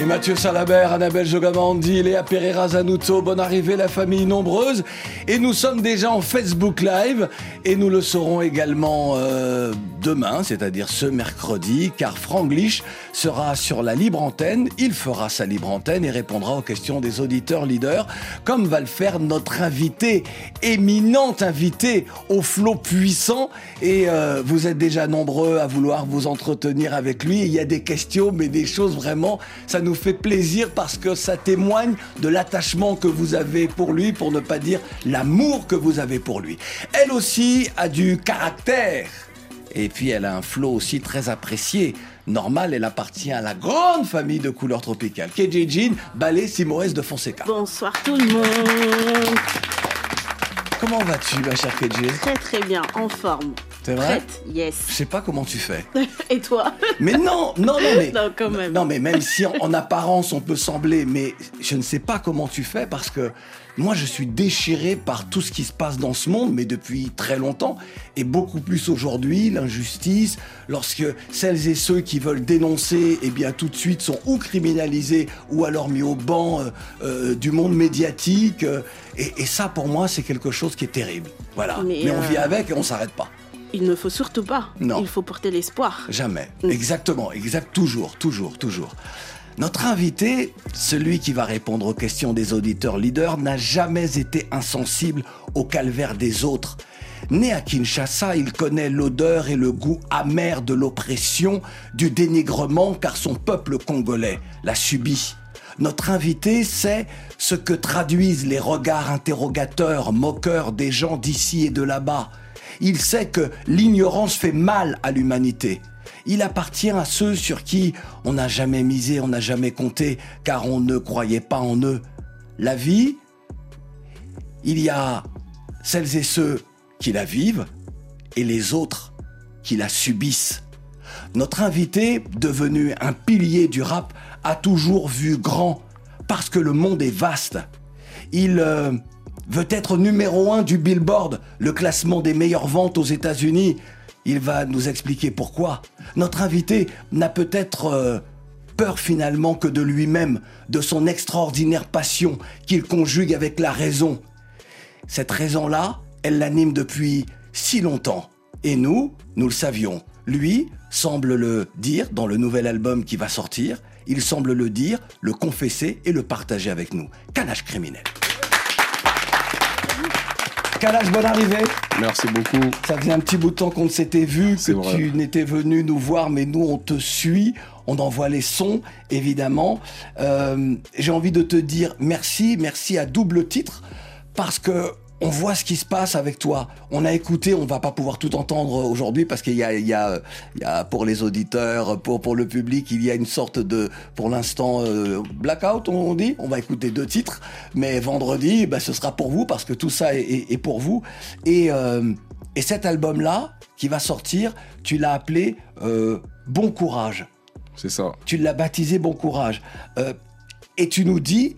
Et Mathieu Salabert, Annabelle Jogamandi, Léa Pereira Zanuto, bonne arrivée, la famille nombreuse. Et nous sommes déjà en Facebook Live et nous le serons également euh, demain, c'est-à-dire ce mercredi, car Franglish sera sur la libre antenne. Il fera sa libre antenne et répondra aux questions des auditeurs leaders, comme va le faire notre invité, éminent invité au flot puissant. Et euh, vous êtes déjà nombreux à vouloir vous entretenir avec lui. Il y a des questions, mais des choses vraiment, nous fait plaisir parce que ça témoigne de l'attachement que vous avez pour lui, pour ne pas dire l'amour que vous avez pour lui. Elle aussi a du caractère. Et puis elle a un flow aussi très apprécié. Normal, elle appartient à la grande famille de couleurs tropicales. KJ Jean, Ballet Simoès de Fonseca. Bonsoir tout le monde. Comment vas-tu, ma chère KJ Très très bien, en forme. C'est vrai Prête, yes. Je sais pas comment tu fais. Et toi? Mais non, non, non, mais. Non, quand même. Non, mais même si en, en apparence on peut sembler, mais je ne sais pas comment tu fais parce que moi je suis déchiré par tout ce qui se passe dans ce monde, mais depuis très longtemps, et beaucoup plus aujourd'hui, l'injustice, lorsque celles et ceux qui veulent dénoncer, eh bien tout de suite sont ou criminalisés ou alors mis au banc euh, euh, du monde médiatique. euh, et, et ça pour moi c'est quelque chose qui est terrible. Voilà. Mais, Mais, on vit avec et on s'arrête pas. Il ne faut surtout pas. Non. Il faut porter l'espoir. Jamais. Mm. Exactement, exact, toujours, toujours, toujours. Notre invité, celui qui va répondre aux questions des auditeurs leaders, n'a jamais été insensible au calvaire des autres. Né à Kinshasa, il connaît l'odeur et le goût amer de l'oppression, du dénigrement, car son peuple congolais l'a subi. Notre invité sait ce que traduisent les regards interrogateurs, moqueurs des gens d'ici et de là-bas. Il sait que l'ignorance fait mal à l'humanité. Il appartient à ceux sur qui on n'a jamais misé, on n'a jamais compté, car on ne croyait pas en eux. La vie, il y a celles et ceux qui la vivent et les autres qui la subissent. Notre invité, devenu un pilier du rap, a toujours vu grand parce que le monde est vaste. Il euh, veut être numéro un du Billboard, le classement des meilleures ventes aux États-Unis. Il va nous expliquer pourquoi. Notre invité n'a peut-être euh, peur finalement que de lui-même, de son extraordinaire passion qu'il conjugue avec la raison. Cette raison-là, elle l'anime depuis si longtemps. Et nous, nous le savions. Lui semble le dire dans le nouvel album qui va sortir. Il semble le dire, le confesser et le partager avec nous. Canage criminel. Bonne arrivée. Merci beaucoup. Ça faisait un petit bout de temps qu'on ne s'était vu, que C'est vrai. tu n'étais venu nous voir, mais nous, on te suit. On envoie les sons, évidemment. Euh, J'ai envie de te dire merci, merci à double titre, parce que on voit ce qui se passe avec toi. On a écouté, on va pas pouvoir tout entendre aujourd'hui parce qu'il y a, y, y pour les auditeurs, pour, pour le public, il y a une sorte de, pour l'instant, euh, blackout, on dit. On va écouter deux titres, mais vendredi, bah, ce sera pour vous parce que tout ça est, est- est pour vous. Et, euh, et cet album-là, qui va sortir, tu l'as appelé euh, Bon Courage. C'est ça. Tu l'as baptisé Bon Courage. Et tu nous dis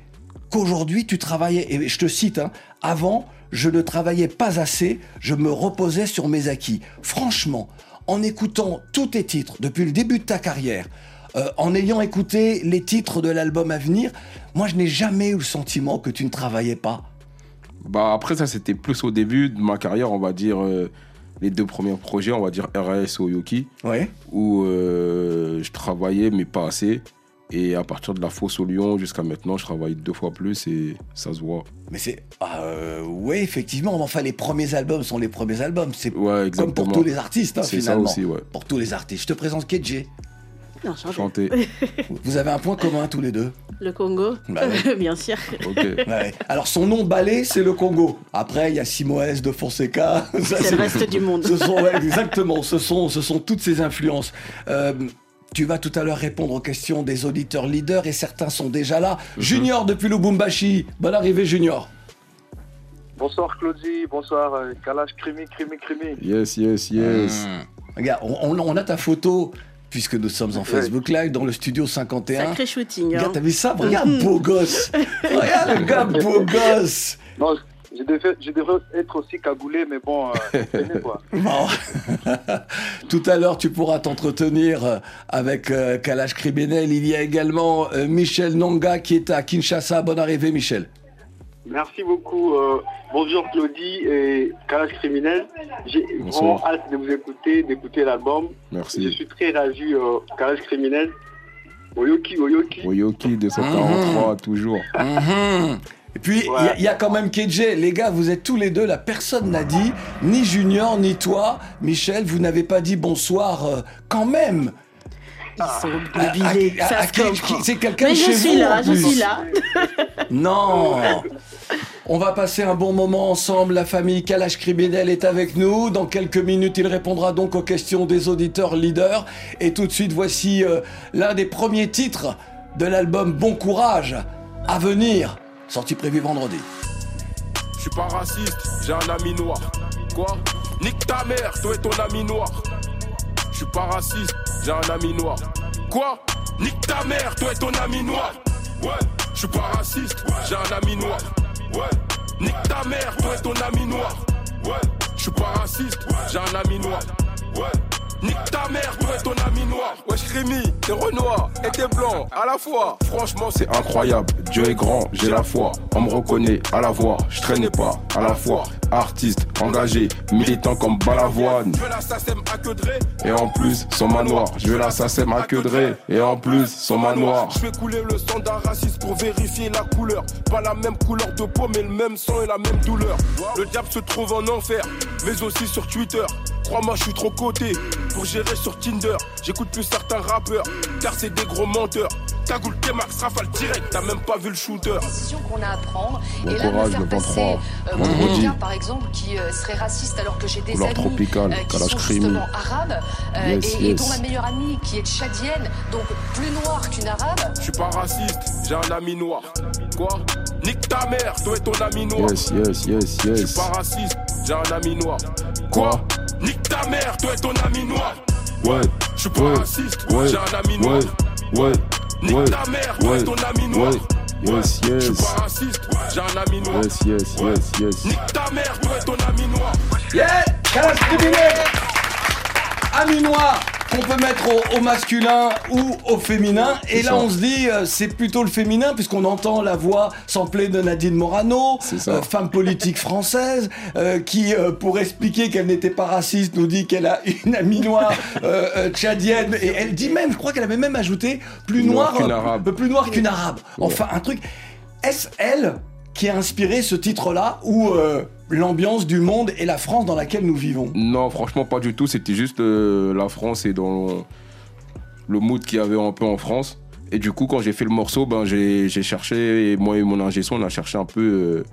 qu'aujourd'hui, tu travaillais, et je te cite, hein, avant, je ne travaillais pas assez, je me reposais sur mes acquis. Franchement, en écoutant tous tes titres depuis le début de ta carrière, euh, en ayant écouté les titres de l'album à venir, moi, je n'ai jamais eu le sentiment que tu ne travaillais pas. Bah après ça c'était plus au début de ma carrière, on va dire euh, les deux premiers projets, on va dire RS ou Ouais. où euh, je travaillais mais pas assez. Et à partir de la fosse au Lyon jusqu'à maintenant, je travaille deux fois plus et ça se voit. Mais c'est. Euh, oui, effectivement. Enfin, les premiers albums sont les premiers albums. C'est Ouais, comme pour tous les artistes, hein, C'est ça finalement. aussi, ouais. Pour tous les artistes. Je te présente KJ. Non, chanter. Vous avez un point commun tous les deux. Le Congo, Bah ouais. bien sûr. Ok. Ouais. Alors son nom balai, c'est le Congo. Après, il y a Simoès de Fonseca. C'est le reste du monde. Ce sont, ouais, exactement, ce sont, ce sont toutes ces influences. Euh, tu vas tout à l'heure répondre aux questions des auditeurs leaders et certains sont déjà là. Mhm. Junior depuis Lubumbashi. Bonne arrivée, Junior. Bonsoir Claudie, bonsoir euh, Kalash, Crimi, Crimi, Crimi. Yes, yes, yes. Mmh. Regarde, on, on- on a ta photo, puisque nous sommes en. Facebook Live, dans le studio 51. Sacré shooting. hein. Regarde, t'as vu ça? Regarde, beau gosse Regarde le gars, beau gosse Non, je devrais, je devrais être aussi cagoulé, mais bon, euh, venez, quoi. Bon. Tout à l'heure, tu pourras t'entretenir euh, avec euh, Kalash Criminel. Il y a également euh, Michel Nonga qui est à Kinshasa. Bonne arrivée, Michel. Merci beaucoup. euh, bonjour Claudie et Kalash Criminel. J'ai vraiment hâte de vous écouter, d'écouter l'album. Je Merci. suis très ravi, euh, Kalash Criminel. Oyoki, Oyoki. Oyoki 243, toujours. Mhm. Et puis, il y a- il y, a quand même KJ. Les gars, vous êtes tous les deux là. Personne n'a dit, ni Junior, ni toi, Michel, vous n'avez pas dit bonsoir euh, quand même. Ils sont qui- C'est quelqu'un Mais chez je suis vous, là, en je plus. suis là. Non On va passer un bon moment ensemble. La famille Kalash Criminel est avec nous. Dans quelques minutes, il répondra donc aux questions des auditeurs leaders. Et tout de suite, voici euh, l'un des premiers titres de l'album Bon Courage à venir, sorti prévu vendredi. Je suis pas raciste, j'ai un ami noir. Quoi? Nique ta mère, toi et ton ami noir. Je suis pas raciste, j'ai un ami noir. Quoi? Nique ta mère, toi et ton ami noir. Ouais, je suis pas raciste, j'ai un ami noir. Ouais, nique ta mère, toi et ton ami noir. Ouais, je suis pas raciste, j'ai un ami noir. Ouais. Nique ta mère, et ton ami noir. Wesh Rémi, t'es Renoir et t'es blanc à la fois. Franchement, c'est incroyable, Dieu est grand, j'ai la foi. On me reconnaît à la voix, je traînais pas à la fois. Artiste, engagé, militant comme Balavoine. Je veux la SACEM à que. Et en plus, son manoir, je veux la SACEM à que. Et en plus, son manoir. Je fais couler le sang d'un raciste pour vérifier la couleur. Pas la même couleur de peau, mais le même sang et la même douleur. Le diable se trouve en enfer, mais aussi sur Twitter. Crois-moi, je suis trop coté pour gérer sur Tinder. J'écoute plus certains rappeurs, car c'est des gros menteurs. Cagoule, T-Max, rafale direct, t'as même pas vu le shooter. décision qu'on a à prendre. Bon et là, courage, faire le passer 23, euh, par exemple, qui euh, serait raciste alors que j'ai des Couleur amis tropicale, euh, qui sont justement arabes euh, Yes, et, et yes. dont ma meilleure amie qui est tchadienne, donc plus noire qu'une arabe. Je suis pas raciste, j'ai un ami noir. Quoi? Nique ta mère, toi et ton ami noir. Yes, yes, yes, Je yes. suis pas raciste, j'ai un ami noir. Quoi? Nique ta mère, toi et ton ami noir. Ouais, Je suis pas Ouais. raciste, ouais, j'ai un ami noir. ouais, ouais, Nique ouais, ta mère, toi ouais, et ton ami noir. ouais. Yes, Je suis yes. pas raciste, j'ai un ami noir. Yes, yes, Ouais. yes, yes. Nique ta mère, toi et ton ami noir. Yeah Kalash Criminel Ami noir qu'on peut mettre au, au masculin ou au féminin. Et là, ça. on se dit, euh, c'est plutôt le féminin, puisqu'on entend la voix samplée de Nadine Morano, euh, femme politique française, euh, qui, pour expliquer qu'elle n'était pas raciste, nous dit qu'elle a une amie noire tchadienne. Et elle dit même, je crois qu'elle avait même ajouté, plus Plus noire qu'une arabe. plus noire qu'une arabe. Enfin, un truc. Est-ce elle qui a inspiré ce titre-là ou euh, l'ambiance du monde et la France dans laquelle nous vivons Non, franchement, pas du tout. C'était juste euh, la France et dans le mood qu'il y avait un peu en France. Et du coup, quand j'ai fait le morceau, ben, j'ai cherché, et moi et mon ingé son, on a cherché un peu euh,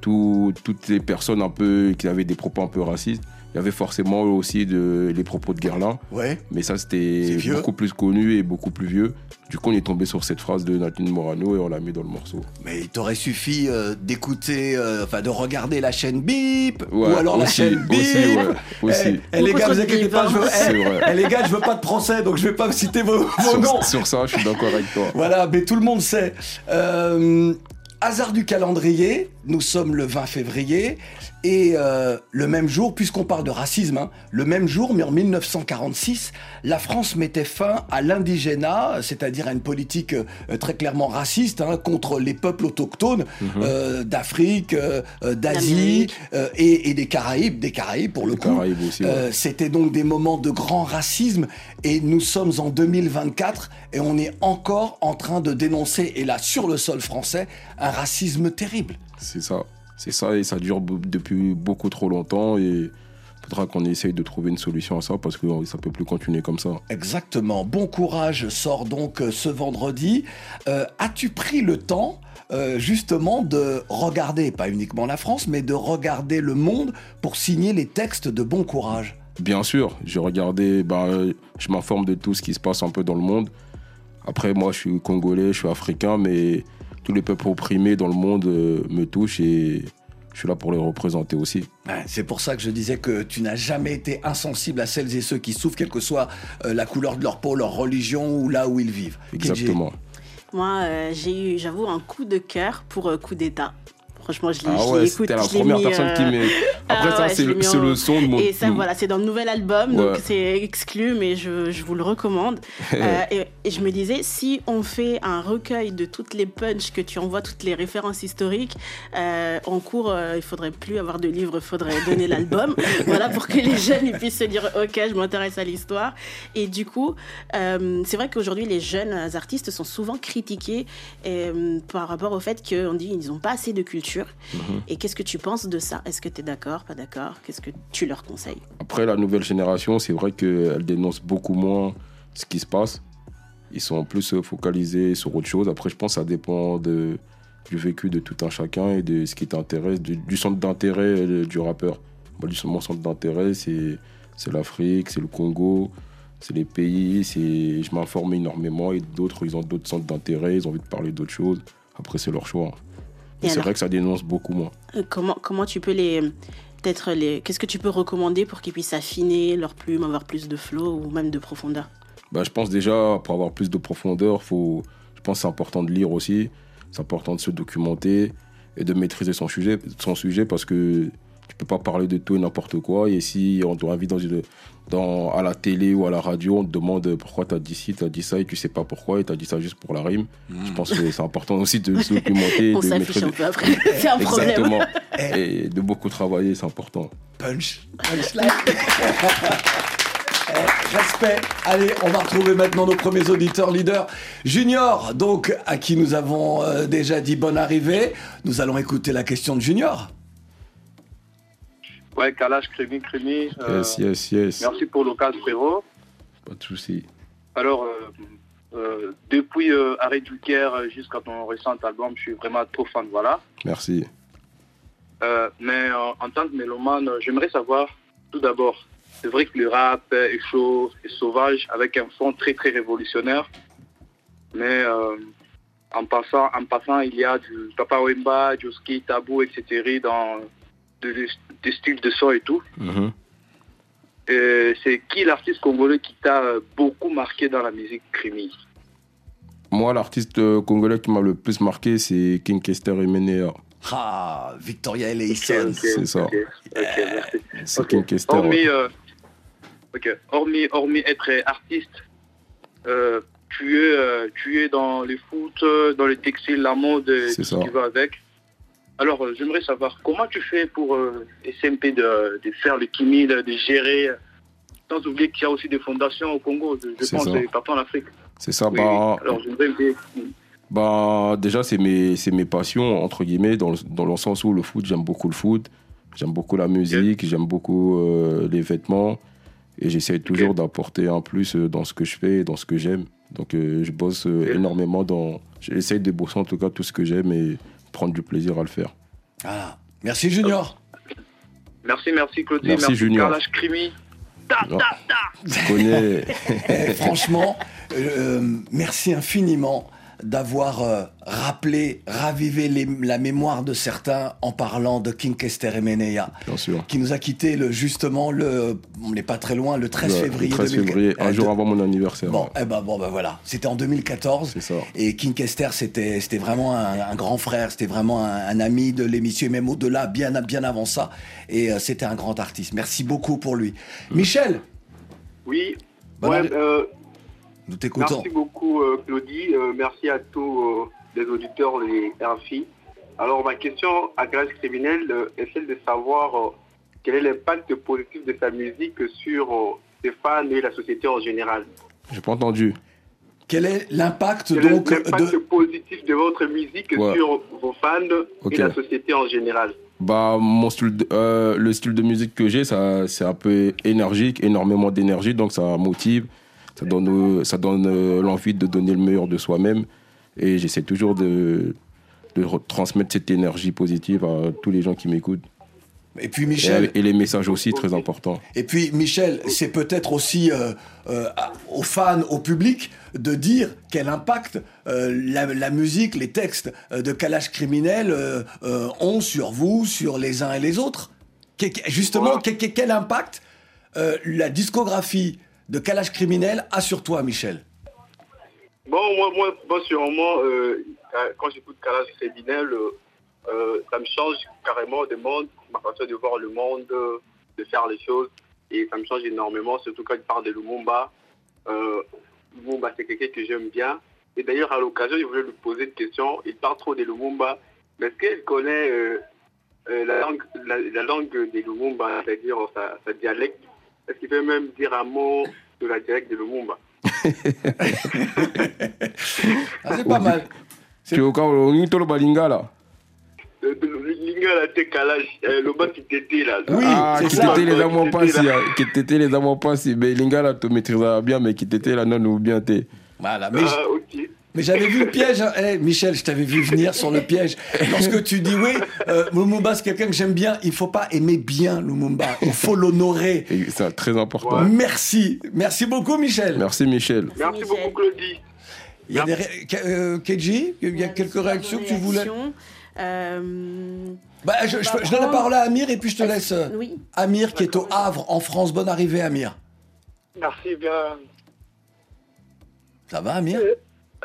tout- toutes les personnes un peu qui avaient des propos un peu racistes. Il y avait forcément aussi de, les propos de Guerlain, Ouais. mais ça c'était beaucoup plus connu et beaucoup plus vieux. Du coup, on est tombé sur cette phrase de Nadine Morano et on l'a mis dans le morceau. Mais il t'aurait suffi euh, d'écouter, euh, enfin de regarder la chaîne Bip, Ouais, ou alors la chaîne Bip. aussi, ouais, aussi. Eh, eh, les gars, vous inquiétez pas, hein. je veux, eh, eh, les gars, je veux pas de procès, donc je vais pas citer vos, vos noms. Sur, sur ça, je suis d'accord avec toi. Voilà, mais tout le monde sait. Euh, hasard du calendrier, nous sommes le 20 février, et euh, le même jour, puisqu'on parle de racisme, hein, le même jour, mais en 1946, la France mettait fin à l'indigénat, c'est-à-dire à une politique euh, très clairement raciste hein, contre les peuples autochtones euh, d'Afrique, euh, euh, d'Asie euh, et, et des Caraïbes, des Caraïbes pour le Les coup. Caraïbes aussi, ouais. Euh, C'était donc des moments de grand racisme et nous sommes en 2024 et on est encore en train de dénoncer, et là sur le sol français, un racisme terrible. C'est ça. C'est ça et ça dure depuis beaucoup trop longtemps et faudra qu'on essaye de trouver une solution à ça parce que euh, ça peut plus continuer comme ça. Exactement. Bon courage sort donc euh, ce vendredi. Euh, As-tu pris le temps euh, justement de regarder, pas uniquement la France, mais de regarder le monde pour signer les textes de Bon courage? Bien sûr, j'ai regardé, bah, je m'informe de tout ce qui se passe un peu dans le monde. Après, moi, je suis congolais, je suis africain, mais tous les peuples opprimés dans le monde euh, me touchent et je suis là pour les représenter aussi. C'est pour ça que je disais que tu n'as jamais été insensible à celles et ceux qui souffrent, quelle que soit euh, la couleur de leur peau, leur religion ou là où ils vivent. Exactement. Moi, euh, j'ai eu, j'avoue, un coup de cœur pour euh, Coup d'État. Franchement, je l'ai Ah ouais, écouté, la première mis, personne qui euh, met. Après, ah ça, ouais, c'est le, en- son de mon. Et ça, voilà, c'est dans le nouvel album, Ouais. donc c'est exclu, mais je, je vous le recommande. Euh, et, et je me disais, si on fait un recueil de toutes les punches que tu envoies, toutes les références historiques, euh, en cours, euh, il faudrait plus avoir de livres, il faudrait donner l'album, voilà, pour que les jeunes ils puissent se dire, ok, je m'intéresse à l'histoire. Et du coup, euh, c'est vrai qu'aujourd'hui, les jeunes artistes sont souvent critiqués par rapport au fait qu'on dit qu'ils n'ont pas assez de culture. Mhm. Et qu'est-ce que tu penses de ça? Est-ce que tu es d'accord, pas d'accord? Qu'est-ce que tu leur conseilles? Après, la nouvelle génération, c'est vrai qu'elle dénonce beaucoup moins ce qui se passe. Ils sont plus focalisés sur autre chose. Après, je pense que ça dépend de, du vécu de tout un chacun et de ce qui t'intéresse, du, du centre d'intérêt euh, du rappeur. Moi, du- mon centre d'intérêt, c'est l'Afrique, c'est le Congo, c'est les pays. c'est- Je m'informe énormément et d'autres, ils ont d'autres centres d'intérêt, ils ont envie de parler d'autres choses. Après, c'est leur choix. Et Et c'est vrai que ça dénonce beaucoup moins. Euh, comment, comment tu peux les. Peut-être les. Qu'est-ce que tu peux recommander pour qu'ils puissent affiner leur plume, avoir plus de flow ou même de profondeur? Bah, je pense déjà, pour avoir plus de profondeur, faut, je pense que c'est important de lire aussi. C'est important de se documenter et de maîtriser son sujet, son sujet parce que tu peux pas parler de tout et n'importe quoi. Et si on doit inviter dans, une- dans, à la télé ou à la radio, on te demande pourquoi tu as dit ci, tu as dit ça et tu sais pas pourquoi et tu as dit ça juste pour la rime. Je pense que c'est important aussi de se documenter. On de s'affiche un peu après. C'est un problème. Exactement. et de beaucoup travailler, c'est important. Punch, punchline. Eh, Respect. Allez, on va retrouver maintenant nos premiers auditeurs leaders. Junior, donc, à qui nous avons euh, déjà dit bonne arrivée. Nous allons écouter la question de Junior. Ouais, Kalash, Crémy, Crémy. euh, Yes, yes, yes. Merci pour l'occasion, frérot. Pas de souci. Alors, euh, euh, depuis Arrêt du Caire jusqu'à ton récent album, je suis vraiment trop fan, voilà. Merci. Euh, mais en tant que mélomane, j'aimerais savoir, tout d'abord, c'est vrai que le rap est chaud et sauvage, avec un fond très très révolutionnaire. Mais euh, en, passant, en passant, il y a du Papa Wemba, Joski, Tabou, etc. dans de- des styles de son et tout. Mhm. Euh, c'est qui l'artiste congolais qui t'a euh, beaucoup marqué dans la musique crimi Moi, l'artiste euh, congolais qui m'a le plus marqué, c'est King Kester et Menea. Ah, Victoria Eleison. C'est ça. Ok, ok, merci. C'est. King Kester. Hormis, ouais. euh, ok. hormis, hormis être artiste, euh, tu, es, euh, tu es dans les foot, euh, dans le textile, la mode, euh, tout ce ça. qui va avec. Alors, euh, j'aimerais savoir comment tu fais pour euh, SMP de, de faire le Kimi, de, gérer, euh, sans oublier qu'il y a aussi des fondations au Congo, je, pense, ça. et partout en Afrique. C'est ça. Oui, bah. Alors, j'aimerais bah, déjà, c'est mes, c'est mes passions, entre guillemets, dans le, dans le sens où le foot, j'aime beaucoup le foot. J'aime beaucoup la musique, j'aime beaucoup euh, les vêtements. Et j'essaie toujours d'apporter un plus dans ce que je fais, dans ce que j'aime. Donc, euh, je bosse énormément dans. J'essaie de bosser en tout cas tout ce que j'aime et prendre du plaisir à le faire. Ah, merci Junior. Merci, merci Claudie, Merci, merci, Junior. Carlash Crimi. Ta, ta, ta. Tu connais. Eh, franchement, euh, merci infiniment d'avoir euh, rappelé, ravivé les- la mémoire de certains en parlant de King Kester et Menea, Bien sûr. qui nous a quitté le, justement le, on n'est pas très loin, le 13 Ouais, février. Le 13 2000 février, un euh, jour de- avant mon anniversaire. Bon, eh ben, bon, ben voilà, c'était en 2014. C'est ça. Et King Kester, c'était, c'était vraiment un, un grand frère, c'était vraiment un, un ami de l'émission, et même au-delà, bien, bien avant ça. Et euh, c'était un grand artiste. Merci beaucoup pour lui. Michel, Oui. Ouais, euh, nous t'écoutons. merci beaucoup, euh, Claudie. Euh, merci à tous euh, les auditeurs, les RFI. Alors, ma question à grâce criminelle euh, est celle de savoir euh, quel est l'impact positif de sa musique sur euh, ses fans et la société en général? J'ai pas entendu. Quel est l'impact donc est l'impact de... positif de votre musique Ouais. sur vos fans et la société en général? Bah, mon style de- euh, le style de musique que j'ai, ça, c'est un peu énergique, énormément d'énergie, donc ça motive, ça donne, euh, ça donne euh, l'envie de donner le meilleur de soi-même. Et j'essaie toujours de, de re- transmettre cette énergie positive à tous les gens qui m'écoutent. Et puis Michel. Et, les messages aussi, très importants. Et puis Michel, c'est peut-être aussi euh, euh, aux fans, au public, de dire quel impact euh, la, la musique, les textes de Kalash Criminel euh, euh, ont sur vous, sur les uns et les autres. Que- justement, que- que- quel impact euh, la discographie de Kalash Criminel a sur toi, Michel Bon, moi, moi, moi sûrement, euh, quand j'écoute Kalash Criminel, euh, euh, ça me change carrément de monde, ma façon de voir le monde, euh, de faire les choses. Et ça me change énormément, surtout quand il parle de Lumumba. Euh, Lumumba, c'est quelqu'un que j'aime bien. Et d'ailleurs, à l'occasion, je voulais lui poser une question. Il parle trop de Lumumba. Mais est-ce qu'il connaît euh, euh, la, langue, la, la langue des Lumumba, c'est-à-dire sa dialecte? Est-ce qu'il peut même dire un mot de la dialecte de Lumumba? Ah, C'est pas mal. Tu au cas où on. Le- le- le Lingala te Kalash, euh, le bas qui t'était là. Oui, ah, c'est qui ça. t'était les amours Qui pas t'était si, là. qui t'était les amours pas si. Mais Lingala te maîtrisera bien, mais qui t'était là non ou bien t'es. Voilà, mais, Ah, ok. Mais j'avais vu le piège. hein. Eh, Michel, je t'avais vu venir sur le piège. Lorsque tu dis oui, euh, Lumumba, c'est quelqu'un que j'aime bien, il faut pas aimer bien Lumumba. Il faut l'honorer. C'est très important. Merci. Merci beaucoup, Michel. Merci Michel. Merci Michel. beaucoup, Claudie. Il y a des ré- Ke- euh, Keji, il y a quelques réactions que tu voulais. Euh, Bah, je, je- donne la parole à Amir et puis je te laisse. euh, oui. Amir qui est au Havre en France. Bonne arrivée, Amir. Merci bien. Ça va, Amir?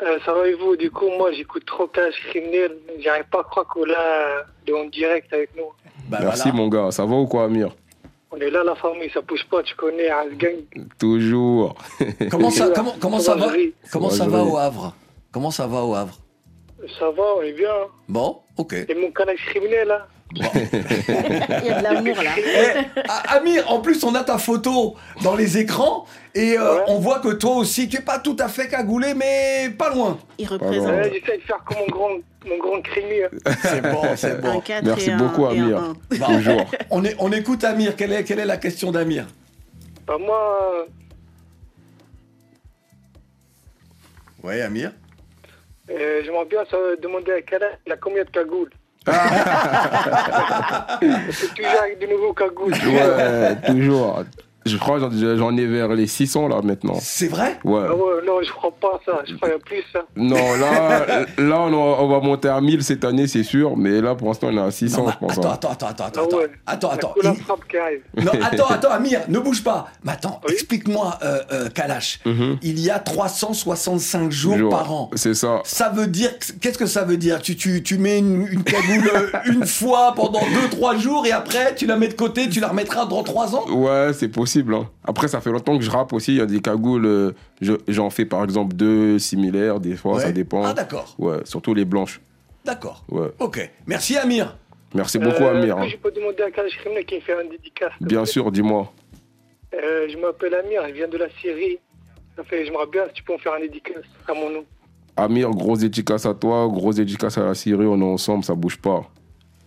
Euh, ça va et vous? Du coup, moi, j'écoute trop Cash Criminel. J'arrive pas à croire qu'on l'a de en direct avec nous. Bah, Merci mon gars. Ça va ou quoi, Amir? On est là, la famille, ça bouge pas, tu connais, hein, gang. Toujours. Comment ça, comment, comment ça va. Comment ça va au Havre? Comment ça va au Havre? Ça va, on est bien. Bon, ok. Et mon canal criminel, là Il y a de l'amour là. Eh, A- Amir, en plus, on a ta photo dans les écrans et euh, Ouais. on voit que toi aussi, tu es pas tout à fait cagoulé, mais pas loin. Il représente Ouais, J'essaie de faire comme mon grand, mon grand crimi. hein. C'est bon, c'est un bon. 4 Merci et beaucoup, un Amir. 1. Bon, Toujours. on, est, on écoute Amir. Quelle est, quelle est la question d'Amir? Bah, moi, Oui, Amir. Euh, j'aimerais bien ça, demander à Kalash, il a combien de cagoules C'est toujours avec de nouveaux cagoules. Ouais, toujours. Je crois que j'en- ai vers les 600 là maintenant. C'est vrai? Ouais. Ah ouais, non, je crois pas ça. Je crois qu'il y a plus, ça. Non, là, là on, va, on va monter à 1000 cette année, c'est sûr. Mais là, pour l'instant, on est à 600, Non, je pense. attends, hein. attends, attends, attends, Ah attends, ouais. attends, attends. La frappe qui arrive. Non, attends, attends, Amir, ne bouge pas. Mais attends, Oui. explique-moi, euh, euh, Kalash. Mhm. Il y a 365 jours Jour. par an. C'est ça. Ça veut dire, qu'est-ce que ça veut dire? Tu, tu, tu mets une, une cagoule euh, une fois pendant 2-3 jours et après tu la mets de côté, tu la remettras dans 3 ans? Ouais, c'est possible. Hein. Après, ça fait longtemps que je rappe aussi. Il y a des cagoules. euh, je- J'en fais par exemple deux similaires, des fois, Ouais. ça dépend. Ah d'accord, Ouais, surtout les blanches. d'accord. Ouais. Ok, merci Amir. Merci beaucoup, Euh, Amir. hein. Je peux demander à Kalash qui me fait un dédicace. Bien sûr, dis-moi. Euh, je m'appelle Amir, je viens de la Syrie. Ça fait, j'aimerais bien si tu peux me faire un dédicace à mon nom. Amir, grosse dédicace à toi, grosse dédicace à la Syrie. On est ensemble, ça bouge pas.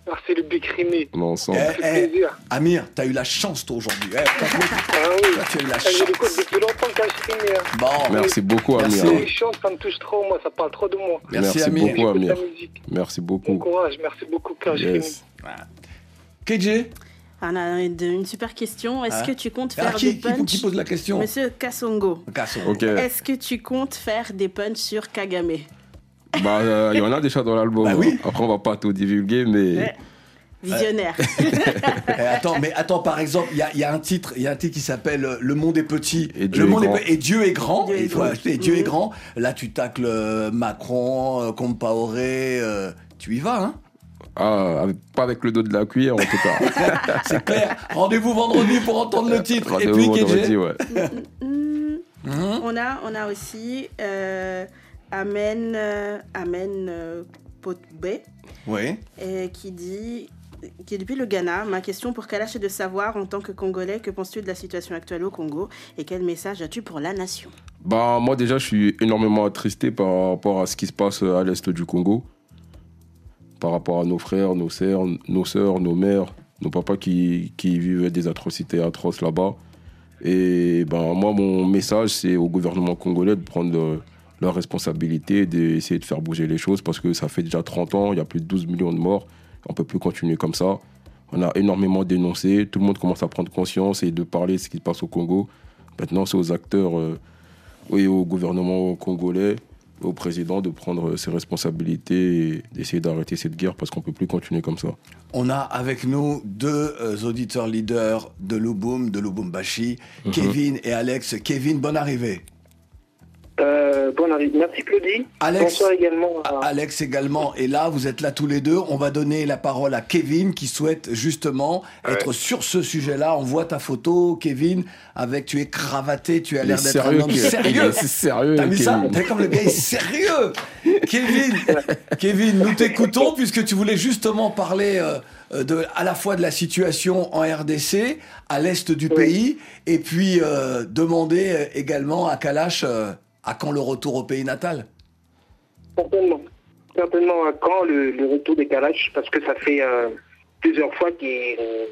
Merci le Bicrimé. On est ensemble. Eh, Ça fait eh, plaisir. Amir, t'as eu la chance toi aujourd'hui. Eh, t'as- Ah oui. toi, tu as eu la Ah, Je l'écoute chance. depuis longtemps, Kalash Criminel. Bon, Merci beaucoup, Merci. Amir. Les chants, ça me touche trop, moi, ça parle trop de moi. merci, Merci Amir. beaucoup. Amir. Merci Bon beaucoup. courage, merci beaucoup, Kalash Yes. KJ On a une, une super question. Est-ce Hein que tu comptes faire qui, des qui, punchs qui pose la question Monsieur Kassongo, Casson. Ok. est-ce que tu comptes faire des punchs sur Kagame? Bah, euh, il y en a déjà dans l'album. Bah hein. oui. Après, on va pas tout divulguer, mais. Ouais. Visionnaire. Eh, attends, mais attends, par exemple, il y a, il y a un titre, il y a un titre qui s'appelle euh, Le monde est petit, Et Dieu le est monde grand. pe- et Dieu est grand, Dieu est et, grand. Dieu Mhm. est grand. Là, tu tacles euh, Macron, Compaoré, euh, tu y vas, hein Ah, avec- pas avec le dos de la cuillère, en tout cas. C'est clair. Rendez-vous vendredi pour entendre le titre. Et puis, vendredi, ouais. Hmm, Mhm. on, a, on a aussi euh, Amen, euh, Amen euh, Potbe Oui. euh, qui dit qui est depuis le Ghana. Ma question pour Kalash est de savoir, en tant que Congolais, que penses-tu de la situation actuelle au Congo et quel message as-tu pour la nation? Bah, moi, déjà, je suis énormément attristé par rapport à ce qui se passe à l'est du Congo. Par rapport à nos frères, nos sœurs, nos sœurs, nos mères, nos papas qui, qui vivent des atrocités atroces là-bas. Et ben, moi, mon message, c'est au gouvernement congolais de prendre euh, leurs responsabilités et d'essayer de faire bouger les choses parce que ça fait déjà 30 ans, il y a plus de 12 millions de morts. On peut plus continuer comme ça. On a énormément dénoncé. Tout le monde commence à prendre conscience et de parler de ce qui se passe au Congo. Maintenant, c'est aux acteurs euh, et au gouvernement congolais, au président de prendre ses responsabilités et d'essayer d'arrêter cette guerre parce qu'on ne peut plus continuer comme ça. On a avec nous deux euh, auditeurs leaders de Louboum, de Lubumbashi, Mhm. Kevin et Alex. Kevin, bonne arrivée. Euh, bon arrivée. Merci Claudie. Alex, Bonsoir également. à- Alex également est là, vous êtes là tous les deux. On va donner la parole à Kevin qui souhaite justement être sur ce sujet-là. On voit ta photo, Kevin, avec tu es cravaté, tu as l'air d'être un sérieux, homme Kevin. sérieux. Il est sérieux, T'as vu ça Kevin. Vu comme le gars est sérieux. Kevin, Kevin, nous t'écoutons puisque tu voulais justement parler euh, euh, de, à la fois de la situation en RDC, à l'est du pays, et puis euh, demander euh, également à Kalash euh, à quand le retour au pays natal? Certainement. Certainement à quand le, le retour des Kalash, parce que ça fait euh, plusieurs fois qu'ils euh,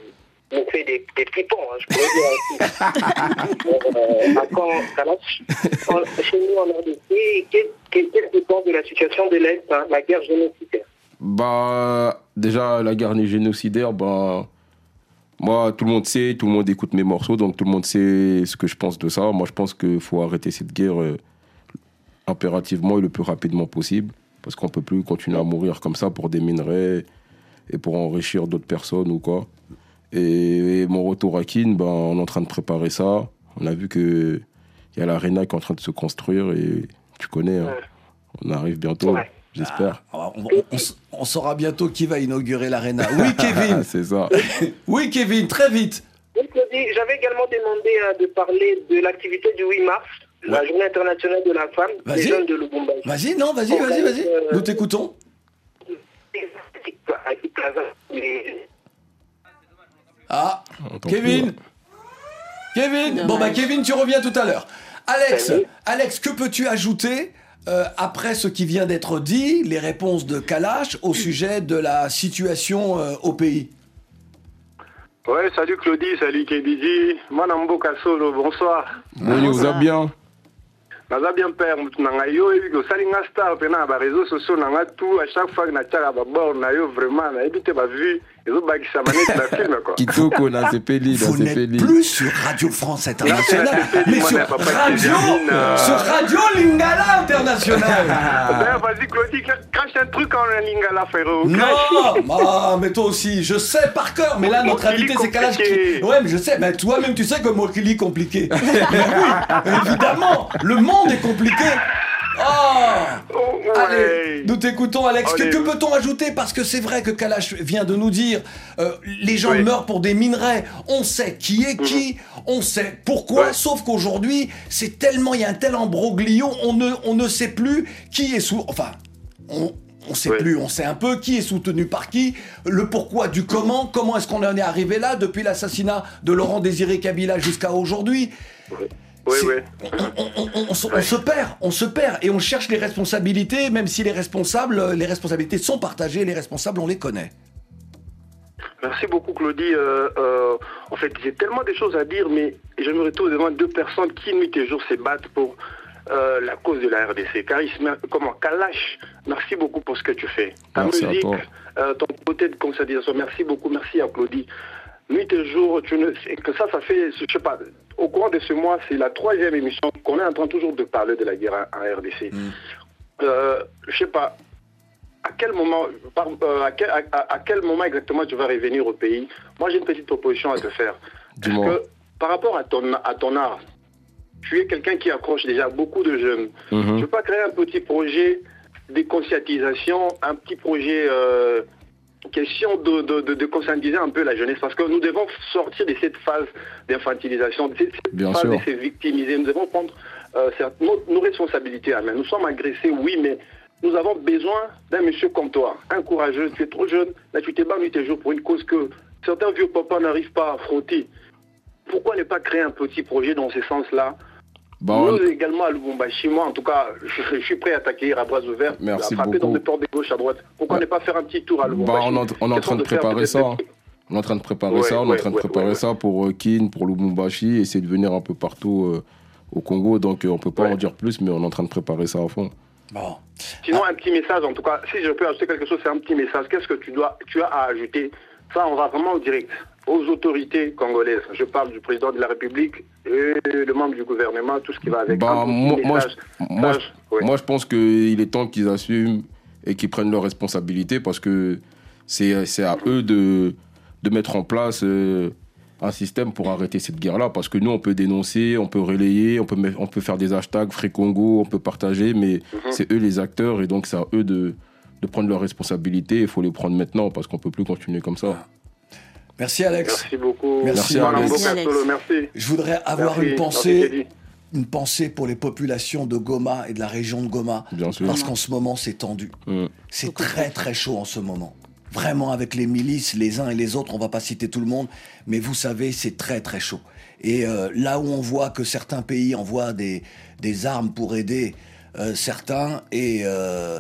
nous fait des, des hein, je pourrais dire euh, à quand Kalash? Chez nous en RDC, qu'est- qu'est- qu'est-ce que tu penses de la situation de l'Est, hein, la guerre génocidaire? Bah, déjà, la guerre génocidaire, bah, moi, tout le monde sait, tout le monde écoute mes morceaux, donc tout le monde sait ce que je pense de ça. Moi, je pense qu'il faut arrêter cette guerre euh, impérativement et le plus rapidement possible, parce qu'on peut plus continuer à mourir comme ça pour des minerais et pour enrichir d'autres personnes ou quoi. Et, et mon retour à Kin, ben, on est en train de préparer ça. On a vu que il y a l'arena qui est en train de se construire et tu connais, hein. on arrive bientôt, j'espère. Ah, on, on- on saura bientôt qui va inaugurer l'arena. Oui, Kevin. C'est ça. Oui, Kevin, très vite. J'avais également demandé hein, de parler de l'activité du 8 mars, la journée internationale de la femme, des Vas-y. jeunes de Lubumbashi. Vas-y, non, vas-y, vas-y, vas-y. Nous t'écoutons. Ah, Kevin Kevin Bon, bah, Kevin, tu reviens tout à l'heure. Alex, Alex, que peux-tu ajouter euh, après ce qui vient d'être dit, les réponses de Kalash au sujet de la situation euh, au pays? Ouais, salut Claudie, salut KBG. Moi, Namboka Solo, bonsoir. Bon, vous va bien naza bien père motu na ngai. Yo oyebi osali nga star mpe na bareseau sociaux na nga tout. À chaque fois natiaka babord na yo vraiment nayebi te bavue Kitoko na sepeli na Vous n'êtes sepeli plus sur Radio France Internationale, Là, c'est- mais sur Radio, euh. sur Radio Lingala International. D'ailleurs, vas-y Claudie, crache un truc en lingala frérot. Non, ah, mais toi aussi, je sais par cœur, mais là notre invité c'est Kalash qui... Ouais, mais je sais, mais toi-même tu sais que Mokili est compliqué. Mais oui, évidemment, le monde est compliqué. Oh Allez, nous t'écoutons Alex. Que, Allez. que peut-on ajouter? Parce que c'est vrai que Kalash vient de nous dire, euh, les gens Oui. meurent pour des minerais. On sait qui est qui, on sait pourquoi, sauf qu'aujourd'hui, c'est tellement, il y a un tel embroglio, on ne, on ne sait plus qui est sous... Enfin, on... On sait plus, on sait un peu qui est soutenu par qui, le pourquoi du comment, comment est-ce qu'on en est arrivé là depuis l'assassinat de Laurent Désiré Kabila jusqu'à aujourd'hui? Oui, oui. On, on- on se- on se perd, on se perd et on cherche les responsabilités, même si les responsables, euh, les responsabilités sont partagées, les responsables on les connaît. Merci beaucoup Claudie. Euh, euh, en fait, j'ai tellement de choses à dire, mais j'aimerais tout devant deux personnes qui nuit et jour se battent pour euh, la cause de la RDC. Charisme, comment Kalash, merci beaucoup pour ce que tu fais. Ta Merci à musique, toi. euh, ton côté de conscientisation, merci beaucoup, merci à Claudie. Nuit et jour, tu ne, et que ça, ça fait, je sais pas, au cours de ce mois, c'est la troisième émission qu'on est en train toujours de parler de la guerre en, RDC. Euh, je sais pas, à quel moment, par- euh, à, quel, à- à- à quel moment exactement tu vas revenir au pays? Moi, j'ai une petite proposition à te faire. Parce que par rapport à ton, à ton art, tu es quelqu'un qui accroche déjà beaucoup de jeunes. Mhm. Tu veux pas créer un petit projet de conscientisation, un petit projet euh, question de, de, conscientiser un peu la jeunesse Parce que nous devons sortir de cette phase d'infantilisation, de cette Bien phase sûr. de se victimiser. Nous devons prendre euh, nos, nos responsabilités à main. Nous sommes agressés, oui, mais nous avons besoin d'un monsieur comme toi, un courageux. Tu es trop jeune, là tu t'es battu tes jours pour une cause que certains vieux papas n'arrivent pas à frotter. Pourquoi ne pas créer un petit projet dans ce sens-là Bah, on- Nous également à Lubumbashi, moi en tout cas, je, je suis prêt à t'accueillir à bras ouverts, Merci à frapper dans des portes de gauche à droite. Pourquoi ne pas faire un petit tour à Bah, Lubumbashi on, est en- on est en train de préparer ça. hein. On est en train de préparer Ouais, ça, on est en ouais, train de ouais, préparer ouais, ça pour euh, Kin, pour Lubumbashi, essayer de venir un peu partout euh, au Congo. Donc euh, on peut pas en dire plus, mais on est en train de préparer ça à fond. Sinon, un petit message, en tout cas, si je peux ajouter quelque chose, c'est un petit message. Qu'est-ce que tu, dois, tu as à ajouter? Ça, on va vraiment au direct. Aux autorités congolaises. Je parle du président de la République et le membre du gouvernement, tout ce qui va avec. Bah, moi, moi, moi, je- ouais. moi, je pense qu'il est temps qu'ils assument et qu'ils prennent leurs responsabilités parce que c'est c'est à eux de, de mettre en place euh, un système pour arrêter cette guerre-là. Parce que nous, on peut dénoncer, on peut relayer, on peut, on peut faire des hashtags Free Congo, on peut partager, mais Mhm. c'est eux les acteurs et donc c'est à eux de, de prendre leurs responsabilités. Il faut les prendre maintenant parce qu'on peut plus continuer comme ça. Merci Alex. Merci beaucoup. Merci, Madame Alex. Merci. Je voudrais avoir Merci. une Merci, pensée, une pensée pour les populations de Goma et de la région de Goma, Bien sûr. parce qu'en ce moment c'est tendu. C'est très très chaud en ce moment. Vraiment avec les milices, les uns et les autres, on va pas citer tout le monde, mais vous savez, c'est très très chaud. Et euh, là où on voit que certains pays envoient des, des armes pour aider euh, certains et euh,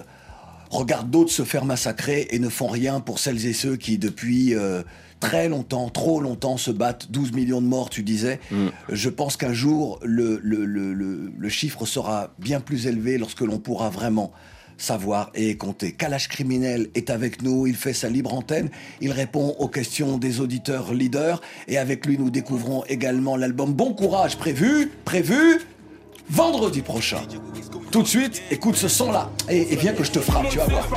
regardent d'autres se faire massacrer et ne font rien pour celles et ceux qui depuis euh, très longtemps, trop longtemps se battent. 12 millions de morts, tu disais. Je pense qu'un jour, le, le, le, le- le chiffre sera bien plus élevé lorsque l'on pourra vraiment savoir et compter. Kalash Criminel est avec nous, il fait sa libre antenne, il répond aux questions des auditeurs leaders et avec lui nous découvrons également l'album Bon Courage prévu, prévu vendredi prochain. Tout de suite, écoute ce son-là et, et viens que je te frappe, tu vas voir.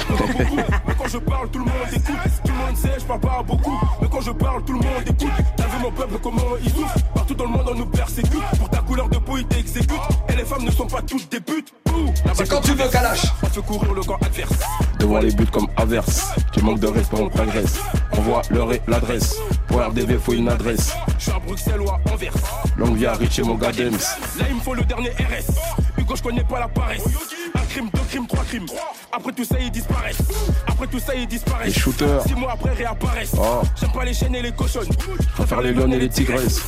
Mais quand je parle, tout le monde écoute. Tout le monde sait, je parle pas beaucoup. Mais quand je parle, tout le monde écoute. T'as vu mon peuple, comment il souffre? Partout dans le monde, on nous persécute. Pour ta couleur de peau, ils t'exécutent. Et les femmes ne sont pas toutes des putes. C'est quand tu veux, Kalash. On fait courir le camp adverse. Devant les buts comme averse, tu manques de respect, on t'agresse. Envoie l'heure et l'adresse. Pour RDV, faut une adresse. Je suis à Bruxelles ou à Anvers. Longue vie à Rich et mon Gadems. Là, il me faut le dernier RS. Hugo, je connais pas la paresse. Un crime, deux crimes, trois crimes. Après tout ça, ils disparaissent. Après tout ça, ils disparaissent. Les shooters. Six mois après, réapparaissent. Oh. J'aime pas les chaînes et les cochonnes. Je préfère les lions et les tigresses.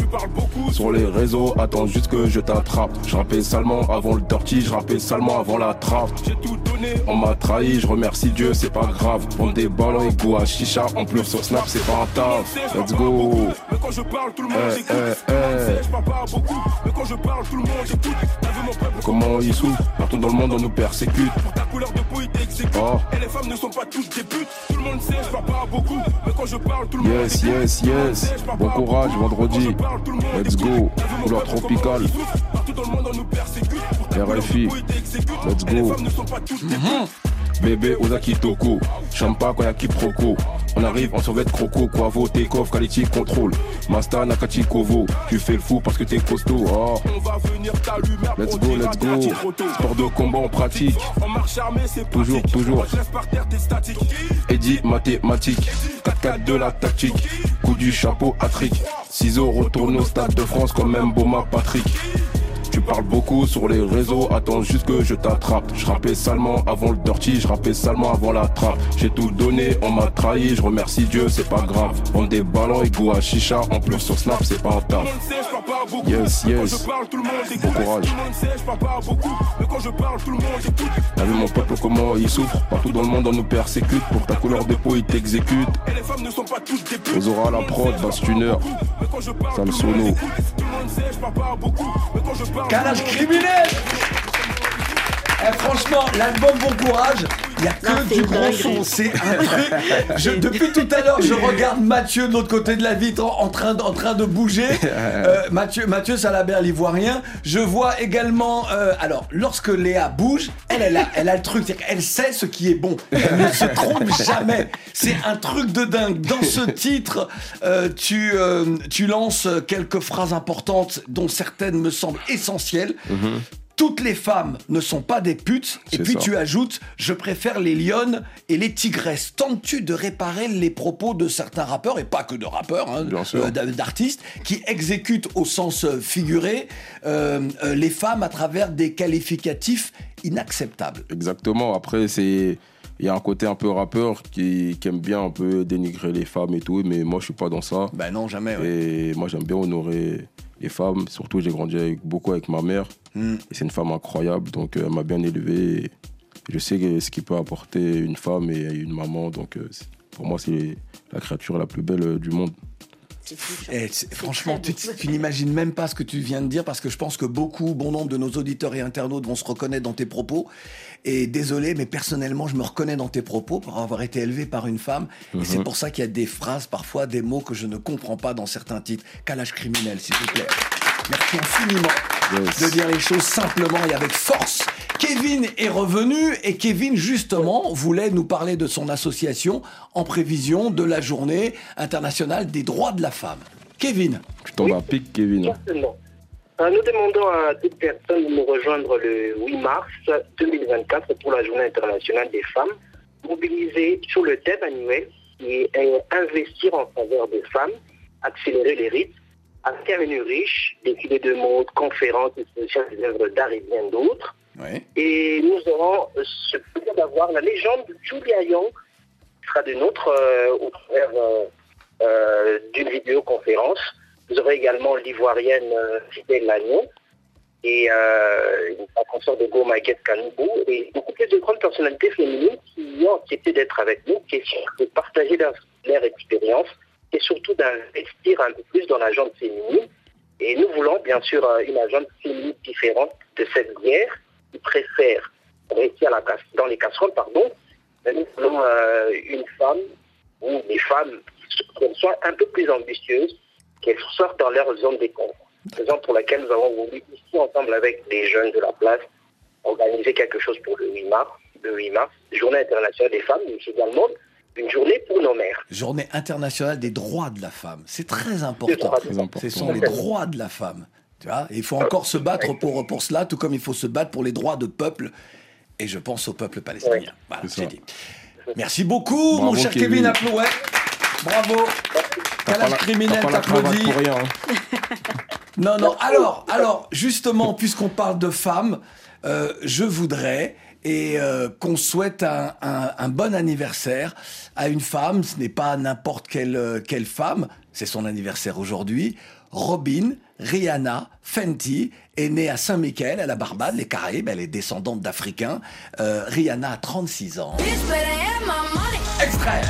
Tu parles beaucoup. Sur les réseaux, attends juste que je t'attrape. Je rappelle salement avant le dirty, je rappelle salement avant la trappe. J'ai tout donné. On m'a trahi, je remercie Dieu, c'est pas grave. Prendre des ballons et go à chicha, en plus sur Snap, c'est pas un taf. Let's go. Mais quand je parle, tout le monde Eh, écoute. eh, eh. Je parle pas beaucoup. Mais quand je parle, tout le monde écoute. T'as vu mon peuple Comment ils souffrent Partout dans le monde, on nous persécute. Pour ta couleur de peau, ils t'exécutent. Oh. Et les femmes ne sont pas toutes des putes. Tout le monde sait, je parle pas beaucoup. Mais quand je parle, tout le monde Yes, écoute. yes, yes. Bon courage, vendredi. Let's go. Couleur tropicale. RFI. Let's go. femmes ne sont pas toutes des putes. Bébé Ozaki Toko, Champa y'a quiproquo. On arrive en survêt croco, Quavo, take-off, quality control. Masta Nakachi Kovo, tu fais le fou parce que t'es costaud. Oh. On va venir t'allumer. Let's go, let's go. Sport de combat en pratique. En marche armée, c'est Toujours, toujours. Eddie mathématiques, 4-4 de la tactique, coup du chapeau à trick, ciseaux retourne au stade de France comme même Boma Patrick. Tu parles beaucoup sur les réseaux, attends juste que je t'attrape. Je rappais salement avant le dirty, je rappais salement avant la trappe. J'ai tout donné, on m'a trahi, je remercie Dieu, c'est pas grave. On des ballons et go à chicha, en plus sur Snap, c'est pas un taf. Yes, yes. je parle, tout le monde écoute. Bon courage. T'as vu mon peuple comment il souffre? Partout dans le monde on nous persécute Pour ta couleur de peau ils t'exécutent Et les femmes ne sont pas toutes des putes. Aura la prod, basse je parle pas beaucoup. Mais quand je parle, Monde criminel Eh, franchement, l'album Bon Courage, il n'y a que du gros son. C'est un truc. Je- depuis tout à l'heure, je regarde Mathieu de l'autre côté de la vitre en, en train, de- en train de bouger. Euh, Mathieu, Mathieu Salabert, l'ivoirien. Je vois également. euh, alors, lorsque Léa bouge, elle, elle a, elle a le truc. qu'elle sait ce qui est bon. Elle ne se trompe jamais. C'est un truc de dingue. Dans ce titre, euh, tu, tu lances quelques phrases importantes dont certaines me semblent essentielles. Toutes les femmes ne sont pas des putes. Et puis ça. tu ajoutes, je préfère les lionnes et les tigresses. Tentes-tu de réparer les propos de certains rappeurs, et pas que de rappeurs, hein, euh, d'artistes, qui exécutent au sens euh, figuré euh, euh, les femmes à travers des qualificatifs inacceptables? Exactement. Après, c'est. Il y a un côté un peu rappeur qui, qui aime bien un peu dénigrer les femmes et tout, mais moi je suis pas dans ça. Ben non, jamais. ouais. Et moi j'aime bien honorer les femmes. Surtout, j'ai grandi avec, beaucoup avec ma mère. Hmm. Et c'est une femme incroyable, donc euh, elle m'a bien élevé. Et je sais ce qui peut apporter une femme et une maman. Donc euh, pour moi, c'est la créature la plus belle euh, du monde. Et franchement, tu, n'imagines même pas ce que tu viens de dire parce que je pense que beaucoup, bon nombre de nos auditeurs et internautes vont se reconnaître dans tes propos. Et désolé, mais personnellement, je me reconnais dans tes propos pour avoir été élevé par une femme. Et c'est pour ça qu'il y a des phrases, parfois des mots que je ne comprends pas dans certains titres. Calage criminel, s'il vous plaît. Merci infiniment Yes. de dire les choses simplement et avec force. Kevin est revenu et Kevin, justement, voulait nous parler de son association en prévision de la journée internationale des droits de la femme. Kevin. Tu tombes à pic, Kevin. Exactement. Euh, Nous demandons à toute personne de nous rejoindre le 8 mars 2024 pour la Journée internationale des femmes, mobilisée sur le thème annuel qui est euh, investir en faveur des femmes, accélérer les rites, un menu riche, défilés de mode, conférences, expositions des œuvres d'art et bien d'autres. Et nous aurons euh, ce plaisir d'avoir la légende de Julia Young, qui sera de notre euh, au travers euh, euh, d'une vidéoconférence. Vous aurez également l'ivoirienne Fidèle Lagnon et la consort de Go Maguette Kanoubou et beaucoup plus de grandes personnalités féminines qui ont accepté d'être avec nous, qui de partager leur, leur expérience et surtout d'investir un peu plus dans la gente féminine. Et nous voulons bien sûr euh, une agente féminine différente de cette guerre qui préfère rester à la dans les casseroles, pardon. Nous voulons euh, une femme ou des femmes qui soient un peu plus ambitieuses, qu'elles sortent dans leur zone de confort. Raison pour laquelle nous avons voulu ici ensemble avec les jeunes de la place organiser quelque chose pour le 8 mars, le 8 mars, Journée internationale des femmes, mais également une journée pour nos mères. Journée internationale des droits de la femme. C'est très important. Très important. Ce sont les droits de la femme. Tu vois Et il faut encore se battre pour, pour cela, tout comme il faut se battre pour les droits de peuple. Et je pense au peuple palestinien. Voilà, C'est j'ai dit. Merci beaucoup, Bravo, mon cher Kevin, Kevin. Aplouet. Bravo. Calage la- criminel t'applaudit. hein. Non, non. Alors, alors, justement, puisqu'on parle de femmes, euh, je voudrais et euh, qu'on souhaite un, un- un bon anniversaire à une femme. Ce n'est pas n'importe quelle, euh, quelle femme. C'est son anniversaire aujourd'hui. Robin Rihanna Fenty est née à Saint-Michel, à la Barbade, les Caraïbes. Elle est descendante d'Africains. Euh, Rihanna a 36 ans. Extrait.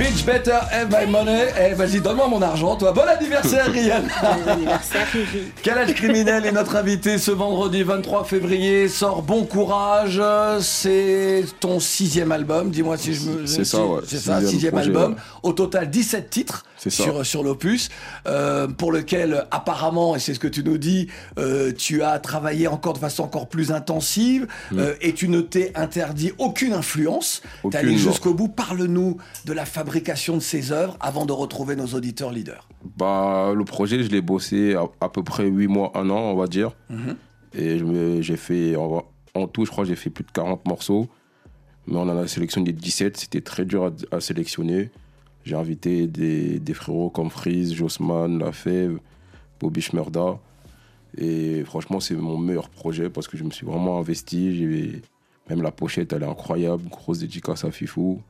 Bitch better have my money. Eh, vas-y, donne-moi mon argent, toi. Bon anniversaire, Rihanna. Joyeux anniversaire, Riri. Quel âge criminel est notre invité ce vendredi 23 février? Sort Bon Courage. C'est ton sixième album. Dis-moi si je me. C'est ça, ouais. C'est ça, Sixième album. Au total, 17 titres. Sur, sur l'opus. euh, pour lequel, apparemment, et c'est ce que tu nous dis, euh, tu as travaillé encore de façon encore plus intensive euh, et tu ne t'es interdit aucune influence. Aucune, allé jusqu'au bout. Parle-nous de la fabrication de ces œuvres avant de retrouver nos auditeurs leaders. Bah, le projet, je l'ai bossé à, à peu près 8 mois, 1 an, on va dire. Mhm. Et je me- j'ai fait, en, en tout, je crois, j'ai fait plus de 40 morceaux. Mais on en a sélectionné 17. C'était très dur à, à sélectionner. J'ai invité des, frérots comme Freeze, Jossman, Lafèvre, Bobby Schmerda. Et franchement, c'est mon meilleur projet parce que je me suis vraiment investi. Même la pochette, elle est incroyable. Grosse dédicace à Fifou.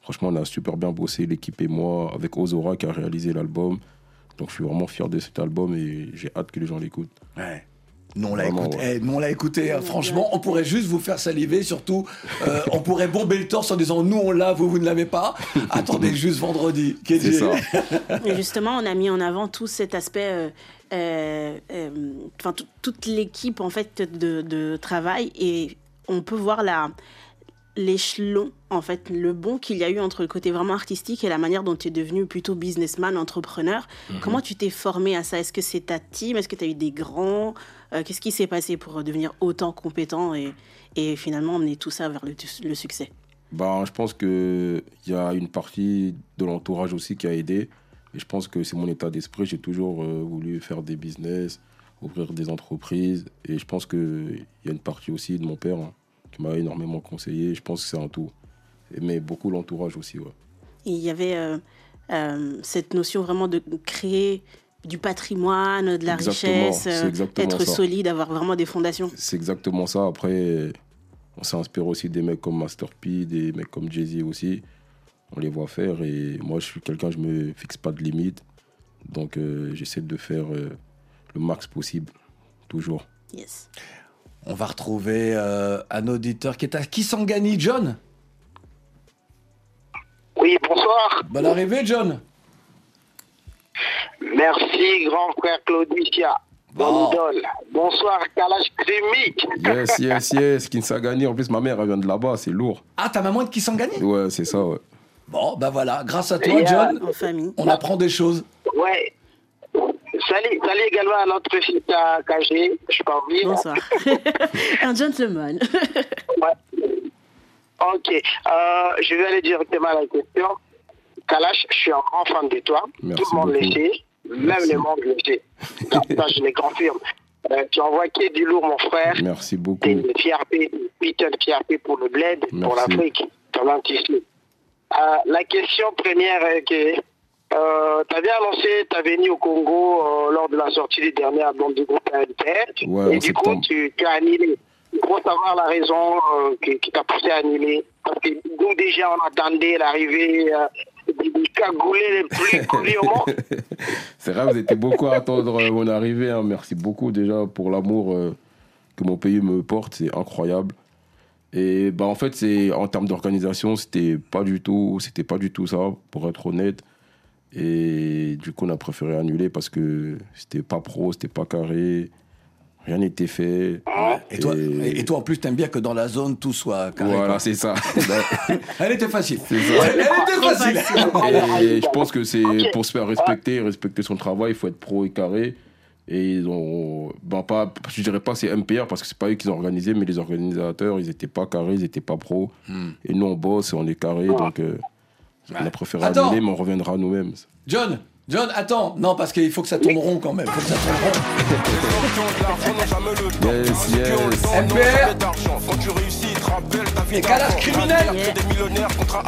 Franchement, on a super bien bossé, l'équipe et moi, avec Ozora qui a réalisé l'album. Donc je suis vraiment fier de cet album et j'ai hâte que les gens l'écoutent. Ouais. Nous, on l'a Vraiment, écouté. ouais. eh, nous, on l'a écouté. hein. Franchement, on pourrait juste vous faire saliver. Surtout, euh, on pourrait bomber le torse en disant nous, on l'a, vous, vous ne l'avez pas. Attendez juste vendredi. C'est ça. Mais justement, on a mis en avant tout cet aspect, euh, euh, euh, enfin toute l'équipe en fait de, de travail et on peut voir la l'échelon en fait le bon qu'il y a eu entre le côté vraiment artistique et la manière dont tu es devenu plutôt businessman entrepreneur comment tu t'es formé à ça? Est-ce que c'est ta team? Est-ce que tu as eu des grands? Euh, qu'est-ce qui s'est passé pour devenir autant compétent et, et finalement emmener tout ça vers le, le succès? Bah, je pense qu'il y a une partie de l'entourage aussi qui a aidé. Et je pense que c'est mon état d'esprit. J'ai toujours euh, voulu faire des business, ouvrir des entreprises. Et je pense qu'il y a une partie aussi de mon père hein, qui m'a énormément conseillé. Je pense que c'est un tout. Mais beaucoup l'entourage aussi, ouais. Et il y avait euh, euh, cette notion vraiment de créer du patrimoine, de la Exactement, richesse, euh, être ça. solide, avoir vraiment des fondations. C'est exactement ça. Après, on s'est inspiré aussi des mecs comme Master P, des mecs comme Jay-Z aussi. On les voit faire et moi, je suis quelqu'un, je me fixe pas de limite. Donc, j'essaie de faire le max possible, toujours. Yes. On va retrouver euh, un auditeur qui est à Kisangani, John. Oui, bonsoir. Bonne arrivée, John. Merci, grand frère Claudicia. Bon idole. Bonsoir, Kalash Krimi. Yes, yes, yes. Kinsagani, en plus, ma mère, elle vient de là-bas, c'est lourd. Ah, ta maman est de Kisangani? Ouais, c'est ça, ouais. Bon, bah voilà, grâce à toi, Et, euh, John, famille. on apprend des choses. Ouais. Salut, salut également à notre fils à KG. Je suis pas oublié. Bonsoir. Un gentleman. Ok. Euh, je vais aller directement à la question. Kalash, je suis un grand fan de toi. Merci Tout le monde beaucoup. le sait. Même Merci. le monde le sait. Ça, je le confirme. Euh, tu envoies qui du lourd, mon frère. Merci beaucoup. Une fierté, une putain de fierté pour le bled, pour l'Afrique, tu sais. Euh, la question première est que euh, tu avais annoncé ta venue au Congo euh, lors de la sortie du dernier album du groupe ANTR. Ouais, et du septembre. coup, tu, tu as annulé. Il faut savoir la raison euh, qui, qui t'a poussé à annuler. Parce que nous, déjà, on attendait l'arrivée euh, des, cagoulés les plus connus au monde. C'est vrai, vous étiez beaucoup à attendre mon arrivée. hein. Merci beaucoup déjà pour l'amour que mon pays me porte. C'est incroyable. Et bah en fait, c'est en termes d'organisation, c'était pas du tout, c'était pas du tout ça, pour être honnête. Et du coup, on a préféré annuler parce que c'était pas pro, c'était pas carré, rien n'était fait. Et toi, et, et toi, en plus, t'aimes bien que dans la zone, tout soit carré. Voilà, quoi. c'est ça. Elle était facile. Ça. Elle était facile. Et je pense que c'est pour se faire respecter, respecter son travail, il faut être pro et carré. Et ils ont, ben pas, je dirais pas c'est MPR parce que c'est pas eux qui ont organisé, mais les organisateurs, ils étaient pas carrés, ils étaient pas pros. Et nous on bosse et on est carré, donc euh, on a préféré Attends. annuler, mais on reviendra à nous-mêmes. John, John, attends. Non, parce qu'il faut que ça tourne rond quand même. Faut que ça tourne rond. Yes, yes. Et calage criminel. Des millionnaires contre.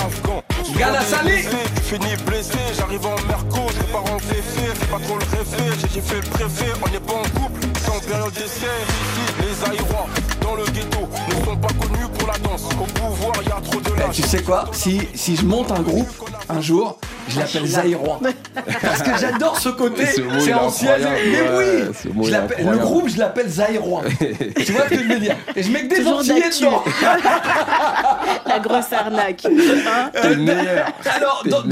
Gala salé. Tu finis blessé, j'arrive en merco, je pas en féfé, fais pas trop le réfé, j'ai fait le préfet, on n'est pas en couple, c'est en période d'essai. Ici, les aérois dans le ghetto ne sont pas connus pour la danse. Au pouvoir, y a trop de Eh, lâches. tu sais quoi si, si je monte un groupe un jour, je l'appelle Zaïrois. Parce que j'adore ce côté. C'est est ancien. Mais oui ce mot, je il est l'appelle- Le groupe, je l'appelle Zaïrois. tu vois ce que je veux dire Et je mets que des Antillais dedans. La grosse arnaque. Hein T'es le meilleur. Alors, dans,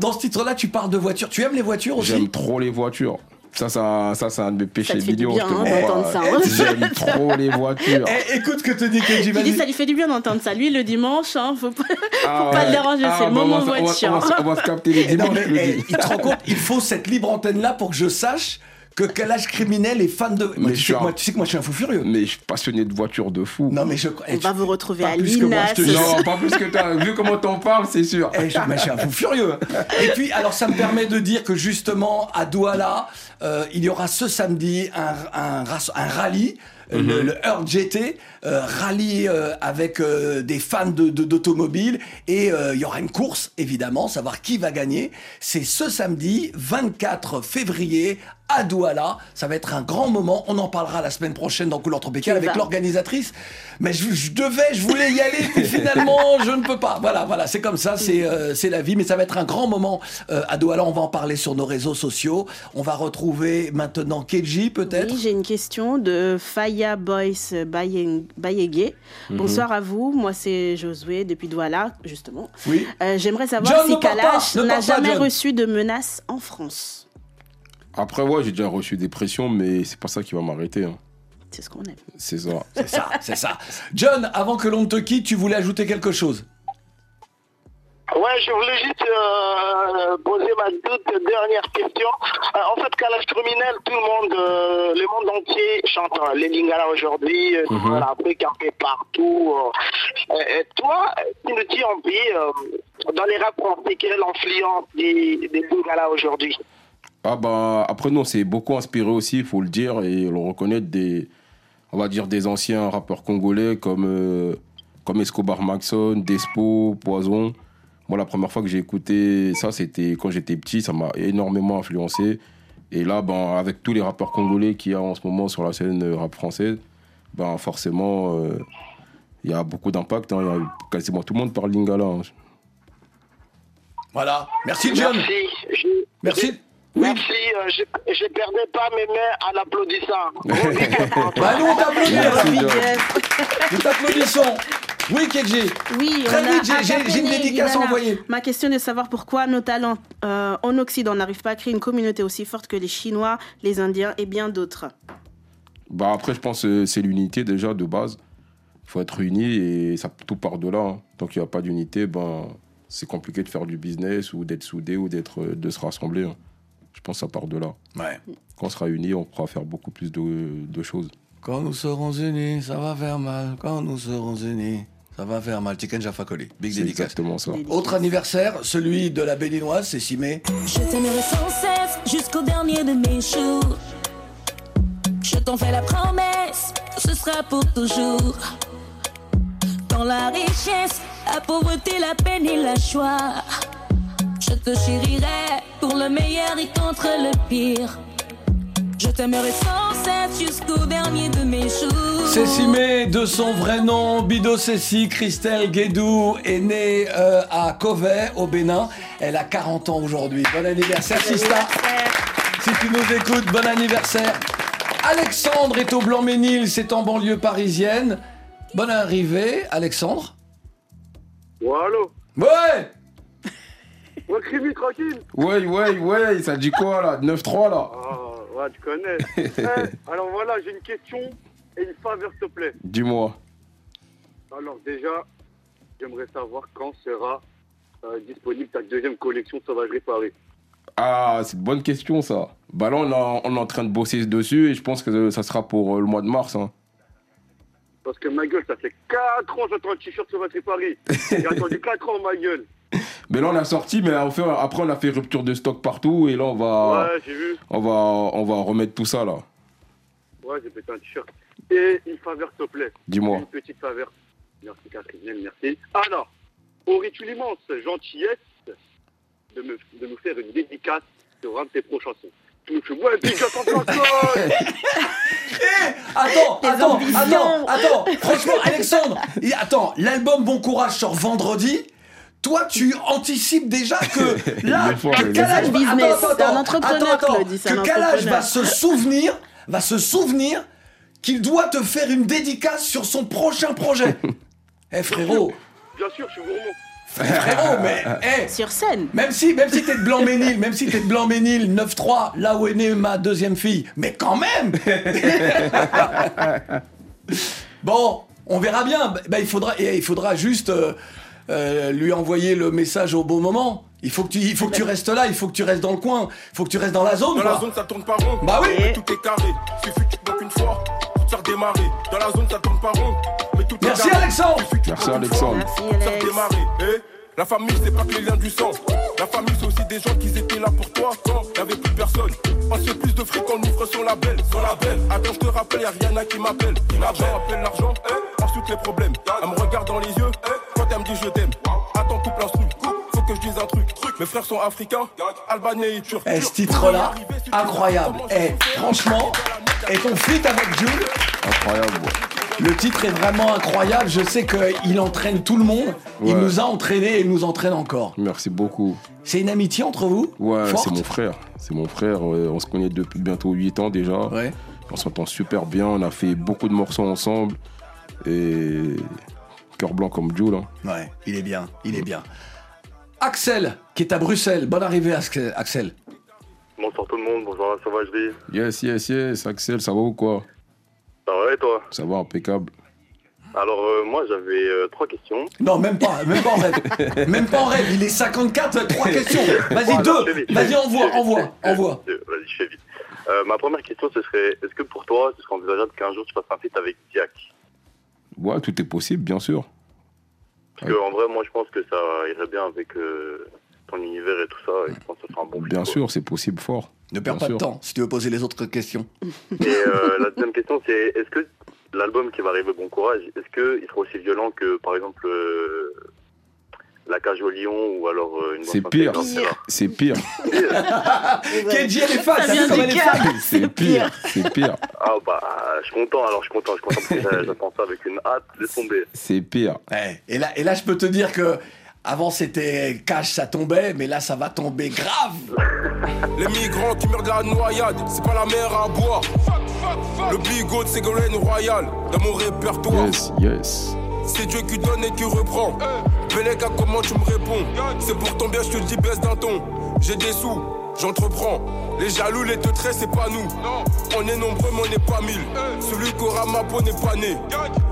dans ce titre-là, tu parles de voitures. Tu aimes les voitures aussi? J'aime trop les voitures. Ça, ça, ça c'est un de mes péchés te fait du bien, d'entendre ça, hein. J'aime trop les voitures. Eh, écoute ce que te dit Kenji, Il dit vas-y. ça lui fait du bien d'entendre ça. Lui, le dimanche, hein, faut pas, Ah faut pas le déranger, Ah, c'est le bah, moment on va- on va- voiture. On va, on va se capter les Non, dimanches. mais, je le eh, dis. il te rend compte, il faut cette libre antenne-là pour que je sache que quel âge criminel est fan de. Moi, Mais tu, je sais, que un- moi, tu sais que moi, je suis un fou furieux. Mais je suis passionné de voitures de fou. Non, mais je. eh, On va vous retrouver pas à plus que moi, je te l'INAS. jure. Non, pas plus que toi. Vu comment t'en parles, c'est sûr. Eh, je, mais je suis un fou furieux. Et puis, alors, ça me permet de dire que justement, à Douala, euh, il y aura ce samedi un, un, rallye. euh, Mhm. Le, le Earth GT, euh, rallye euh, avec euh, des fans de de- d'automobile et euh, il y aura une course évidemment, savoir qui va gagner. C'est ce samedi 24 février à Douala. Ça va être un grand moment. On en parlera la semaine prochaine dans Couleur Tropicale avec l'organisatrice. Mais je, je devais, je voulais y aller, puis finalement je ne peux pas. Voilà, voilà, c'est comme ça, c'est euh, la vie. Mais ça va être un grand moment euh, à Douala. On va en parler sur nos réseaux sociaux. On va retrouver maintenant Keji peut-être. Oui, j'ai une question de Faya Boyce Bayege. Mhm. Bonsoir à vous. Moi, c'est Josué depuis Douala, justement. Oui. Euh, J'aimerais savoir John, si Kalash n'a jamais John. reçu de menaces en France. Après, ouais, j'ai déjà reçu des pressions, mais c'est pas ça qui va m'arrêter. hein. C'est ce qu'on aime. C'est ça. C'est ça, c'est ça. John, avant que l'on ne te quitte, tu voulais ajouter quelque chose? Ouais, je voulais juste euh, poser ma toute dernière question. Euh, en fait, Kalash criminel, tout le monde, euh, le monde entier chante les Lingala aujourd'hui, euh, Mhm. l'Afrique un peu partout. euh. Et toi, tu nous dis un peu, euh, dans les rap français, quelle est l'influence des, des Lingala aujourd'hui? Ah bah après nous on s'est beaucoup inspiré aussi, il faut le dire et le reconnaître des on va dire des anciens rappeurs congolais comme euh, comme Escobar Maxon, Despo, Poison. Moi la première fois que j'ai écouté ça c'était quand j'étais petit, ça m'a énormément influencé et là ben avec tous les rappeurs congolais qu'il y a en ce moment sur la scène euh, rap française, ben forcément euh, il y a beaucoup d'impact, hein. Il y a quasiment tout le monde parle lingala. hein. Voilà. Merci John. Merci. Oui. Merci, euh, je ne perdais pas mes mains en applaudissant. Bah nous on t'applaudit. Nous t'applaudissons. Oui, Kedji. Oui, Très on vite, j'ai- une dédicace à envoyer. Ma question est de savoir pourquoi nos talents euh, en Occident n'arrivent pas à créer une communauté aussi forte que les Chinois, les Indiens et bien d'autres. Bah après, je pense que c'est l'unité déjà de base. Il faut être unis et ça tout part de là. hein. Tant qu'il n'y a pas d'unité, ben c'est compliqué de faire du business ou d'être soudé ou d'être de se rassembler. hein. Je pense que ça part de là. Ouais. Quand on sera unis, on pourra faire beaucoup plus de, de choses. Quand nous serons unis, ça va faire mal. Quand nous serons unis, ça va faire mal. Tiken Jafakoli, big C'est dédicace. exactement ça. Autre anniversaire, celui de la béninoise, c'est 6 mai. Je t'aimerai sans cesse jusqu'au dernier de mes jours. Je t'en fais la promesse, ce sera pour toujours. Dans la richesse, la pauvreté, la peine et la joie. Je te chérirai pour le meilleur et contre le pire. Je t'aimerai sans cesse jusqu'au dernier de mes jours. Cécile May, de son vrai nom, Bido Cécile Christelle Guédou, est née euh, à Covey, au Bénin. Elle a 40 ans aujourd'hui. Bon anniversaire, Sista. Si tu nous écoutes, bon anniversaire. Alexandre est au Blanc-Ménil, c'est en banlieue parisienne. Bonne arrivée, Alexandre. Ouais, allô Ouais Ouais, Crimi, tranquille Ouais, ouais, ouais, ça dit quoi là 9-3 là Ah, ouais, tu connais. Eh, alors voilà, j'ai une question et une faveur, s'il te plaît. Dis-moi. Alors déjà, j'aimerais savoir quand sera euh, disponible ta deuxième collection Sauvagerie Paris. Ah, c'est une bonne question ça. Bah là, on, a- on est en train de bosser dessus et je pense que ça sera pour euh, le mois de mars. hein. Parce que ma gueule, ça fait 4 ans que j'attends un t-shirt Sauvagerie Paris. J'ai attendu 4 ans, ma gueule. Mais là, on a sorti, mais on fait- après, on a fait rupture de stock partout et là, on va, Ouais, j'ai vu. on va, on va remettre tout ça là. Ouais, j'ai pété un t-shirt. Et une faveur, s'il te plaît. Dis-moi. Une petite faveur. Merci, Catherine, merci. Alors, aurais-tu l'immense gentillesse de, me, de nous faire une dédicace sur un de tes prochains sons Tu me fais, ouais, dédicace en blanc Attends, attends, ambitions. attends, attends. Franchement, Alexandre, attends, l'album Bon Courage sort vendredi. Toi, tu anticipes déjà que là, que Kalash fort. va- Business, attends, attends, c'est un attends, entrepreneur, attends, attends, Claudie, c'est que un Kalash entrepreneur. va se souvenir, va se souvenir qu'il doit te faire une dédicace sur son prochain projet. Eh frérot, Bien sûr, je suis gourmand. frérot, mais eh, Sur scène. même si, même si t'es de Blanc-Ménil, même si t'es de Blanc-Ménil, 9-3, là où est née ma deuxième fille, mais quand même Bon, on verra bien. Bah, il, faudra, et il faudra juste euh, euh, lui envoyer le message au bon moment. Il faut, que tu, il faut que tu restes là, il faut que tu restes dans le coin, il faut que tu restes dans la zone. Dans quoi. la zone, ça tourne pas rond. Bah oui. Tout est carré. Suffit que tu bloques une fois pour te faire démarrer. Dans la zone, ça tourne pas rond. Mais tout Merci est. Alexandre Merci, Alexandre. Merci, pour te faire Alex. démarrer. Eh, la famille, c'est pas que les liens du sang. La famille, c'est aussi des gens qui étaient là pour toi quand y'avait plus personne. Parce que plus de fric, on ouvre son label. Son label. Attends, je te rappelle, y'a rien qui m'appelle. L'argent appelle l'argent. Eh, ensuite les problèmes. Elle me regarde dans les yeux. Eh, elle me dit je t'aime. Attends, coupe l'instru. Faut que je dise un truc. Mes frères sont africains, albanais et turcs. Eh, ce titre-là, incroyable. Eh, franchement, et ton feat avec Jules, Incroyable. le titre est vraiment incroyable. Je sais qu'il entraîne tout le monde. Il nous a entraînés et il nous entraîne encore. Merci beaucoup. C'est une amitié entre vous Ouais, c'est mon frère. C'est mon frère. On se connaît depuis bientôt 8 ans déjà. Ouais. On s'entend super bien. On a fait beaucoup de morceaux ensemble. Et cœur blanc comme Jules. hein. Ouais, il est bien, il est bien. Axel, qui est à Bruxelles. Bonne arrivée, Axel. Axel. Bonsoir tout le monde, bonsoir la sauvagerie. Yes, yes, yes. Axel, ça va ou quoi? Ça va et toi? Ça va, impeccable. Alors euh, moi j'avais euh, trois questions. Non, même pas, même pas en rêve. même pas en rêve. Il est 54, trois questions. Vas-y, deux. Vas-y, envoie, envoie, envoie. Vas-y, je fais vite. Euh, ma première question ce serait, est-ce que pour toi ce serait envisageable qu'un jour tu fasses un feat avec Diak? Ouais, tout est possible, bien sûr. Parce que en vrai moi je pense que ça irait bien avec euh, ton univers et tout ça et je pense que ça sera un bon Bien sûr, c'est possible fort. Ne perds Bien pas de temps si tu veux poser les autres questions. Et euh, la deuxième question, c'est est-ce que l'album qui va arriver, Bon Courage, est-ce qu'il sera aussi violent que, par exemple, euh, La Cage au Lion ou alors euh, une C'est pire. C'est pire. Kenji, elle est Ça vient du cœur. fan C'est pire. C'est pire. Ah bah, je suis content, alors je suis content, je suis content parce que j'attends ça avec une hâte, laisse tomber. C'est pire. Ouais, Et là, et là, je peux te dire que avant c'était cash, ça tombait, mais là, ça va tomber grave. Les migrants qui meurent de la noyade, c'est pas la mer à boire. Le bigot de Ségolène Royal, dans mon répertoire. Yes, yes. C'est Dieu qui donne et qui reprend. Beleka, comment tu me réponds C'est pour ton bien, je te dis, baisse d'un ton. J'ai des sous, j'entreprends. Les jaloux, les teutrés, c'est pas nous. On est nombreux, mais on n'est pas mille. Celui qui aura ma peau n'est pas né.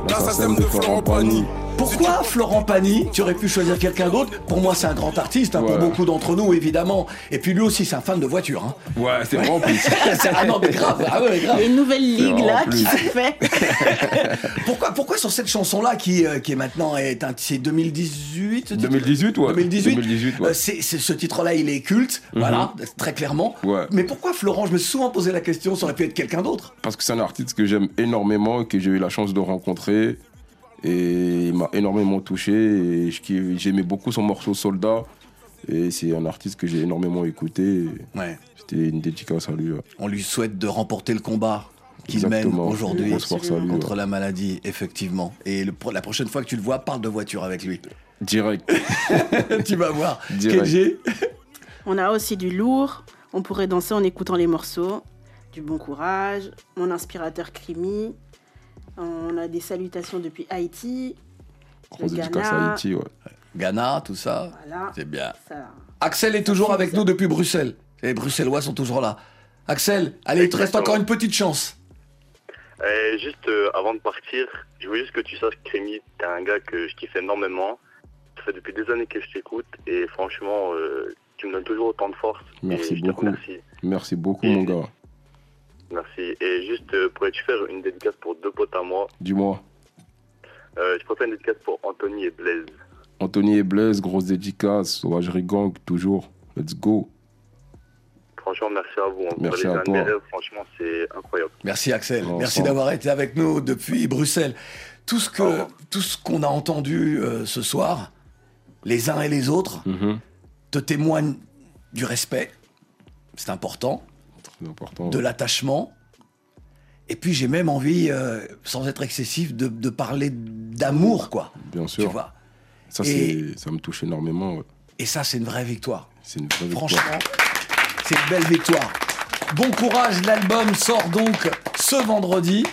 L'assassin de Florent Pagny. Pourquoi Florent Pagny Tu aurais pu choisir quelqu'un d'autre? Pour moi, c'est un grand artiste, hein, pour Ouais. beaucoup d'entre nous, évidemment. Et puis lui aussi, c'est un fan de voiture. hein. Ouais, c'est plus. C'est- ah non, mais grave. Ah ouais, grave. Il y a une nouvelle ligue là qui s'est fait. Pourquoi, pourquoi sur cette chanson-là, qui, euh, qui est maintenant est un, c'est 2018 ce titre? 2018, ouais. 2018, 2018, ouais. Euh, c'est, ce titre-là, il est culte, Mhm. voilà, très clairement. Ouais. Mais pourquoi Florent Je me suis souvent posé la question, ça aurait pu être quelqu'un d'autre? Parce que c'est un artiste que j'aime énormément, que j'ai eu la chance de rencontrer. Et il m'a énormément touché. Et j'aimais beaucoup son morceau Soldat. Et c'est un artiste que j'ai énormément écouté. Ouais. C'était une dédicace à lui. ouais. On lui souhaite de remporter le combat qu'il mène aujourd'hui contre ouais. la maladie, effectivement. Et le- la prochaine fois que tu le vois, parle de voiture avec lui. Direct. tu vas voir. Direct. KG, On a aussi du lourd. On pourrait danser en écoutant les morceaux. Du bon courage. Mon inspirateur Crimi. On a des salutations depuis Haïti. Dédicace à Ghana. Haïti, ouais. Ghana, tout ça. Voilà. C'est bien. Ça- Axel est toujours avec nous depuis Bruxelles. Les Bruxellois sont toujours là. Axel, allez, il te reste encore une petite chance. Euh, juste euh, avant de partir, je veux juste que tu saches, Crémy, t'es un gars que je kiffe énormément. Ça fait depuis des années que je t'écoute et franchement, euh, tu me donnes toujours autant de force. Merci et je te beaucoup. remercie. Merci beaucoup, mon gars. Merci. Et juste, euh, pourrais-tu faire une dédicace pour deux potes à moi Dis-moi. euh, Je préfère une dédicace pour Anthony et Blaise. Anthony et Blaise, grosse dédicace. Sauvagerie Gang, toujours. Let's go. Franchement, merci à vous. On Merci à toi. rêves, Franchement, c'est incroyable. Merci Axel, merci d'avoir été avec nous depuis Bruxelles. Tout ce que tout ce qu'on a entendu euh, ce soir, les uns et les autres, Mhm. te témoignent du respect, c'est important, Important. de l'attachement. Et puis j'ai même envie, euh, sans être excessif, de, de parler d'amour, quoi. Bien sûr. Tu vois. Ça, Et- ça me touche énormément. ouais. Et ça, c'est une vraie victoire. C'est une vraie victoire. Franchement, c'est une belle victoire. Bon courage, l'album sort donc ce vendredi.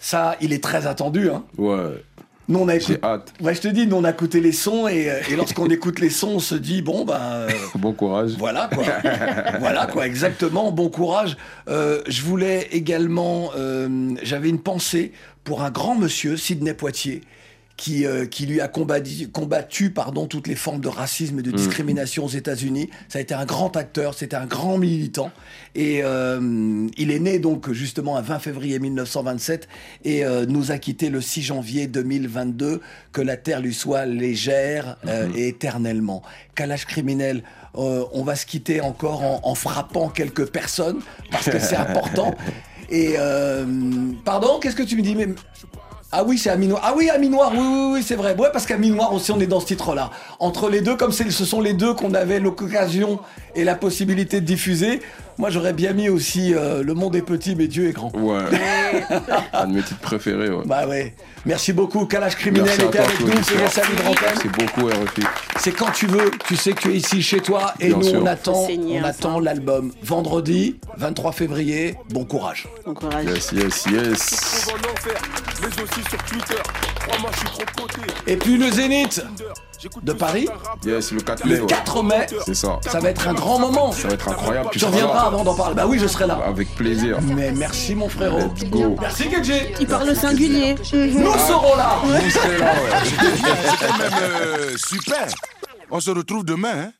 Ça, il est très attendu. Hein. Ouais. Nous, on a écouté. J'ai hâte. Ouais, je te dis, nous, on a écouté les sons et, euh, et lorsqu'on écoute les sons, on se dit, bon, ben. euh, Bon courage. Voilà quoi. voilà quoi, exactement. Bon courage. Euh, je voulais également, euh, j'avais une pensée pour un grand monsieur, Sidney Poitier, qui, euh, qui lui a combattu, combattu pardon, toutes les formes de racisme et de Mm. discrimination aux États-Unis. Ça a été un grand acteur, c'était un grand militant. Et euh, il est né donc justement un 20 février 1927 et euh, nous a quitté le 6 janvier 2022. Que la terre lui soit légère euh, et éternellement. Calage criminel. euh, on va se quitter encore en, en frappant quelques personnes parce que c'est important. Et euh, pardon, qu'est-ce que tu me dis mais... Ah oui, c'est Ami Noir. Ah oui, Ami Noir, oui, oui, oui, c'est vrai. Ouais, parce qu'Ami Noir aussi, on est dans ce titre-là. Entre les deux, comme ce sont les deux qu'on avait l'occasion et la possibilité de diffuser, moi j'aurais bien mis aussi euh, Le monde est petit, mais Dieu est grand. Ouais. un de mes titres préférés, ouais. Bah ouais. Merci beaucoup. Calage criminel Merci à était toi, avec nous. C'est salut. Merci beaucoup, RFI. C'est quand tu veux. Tu sais que tu es ici chez toi et Bien nous sûr. on attend, on attend l'album vendredi 23 février. Bon courage. Bon courage. Yes, yes, yes. Trouve en enfer, mais aussi sur Twitter. Crois-moi, je suis trop coté. Et puis le Zénith de Paris, Yes, le 4 mai. le ouais. 4 mai, C'est ça. ça va être un grand moment. Ça va être incroyable. Tu reviendras avant d'en parler. Bah oui, je serai là. Avec plaisir. Mais merci mon frérot. Let's go. Merci Kedji. Il parle au singulier. Nous serons là. Vous serez là, ouais. C'est quand même euh, super. On se retrouve demain. Hein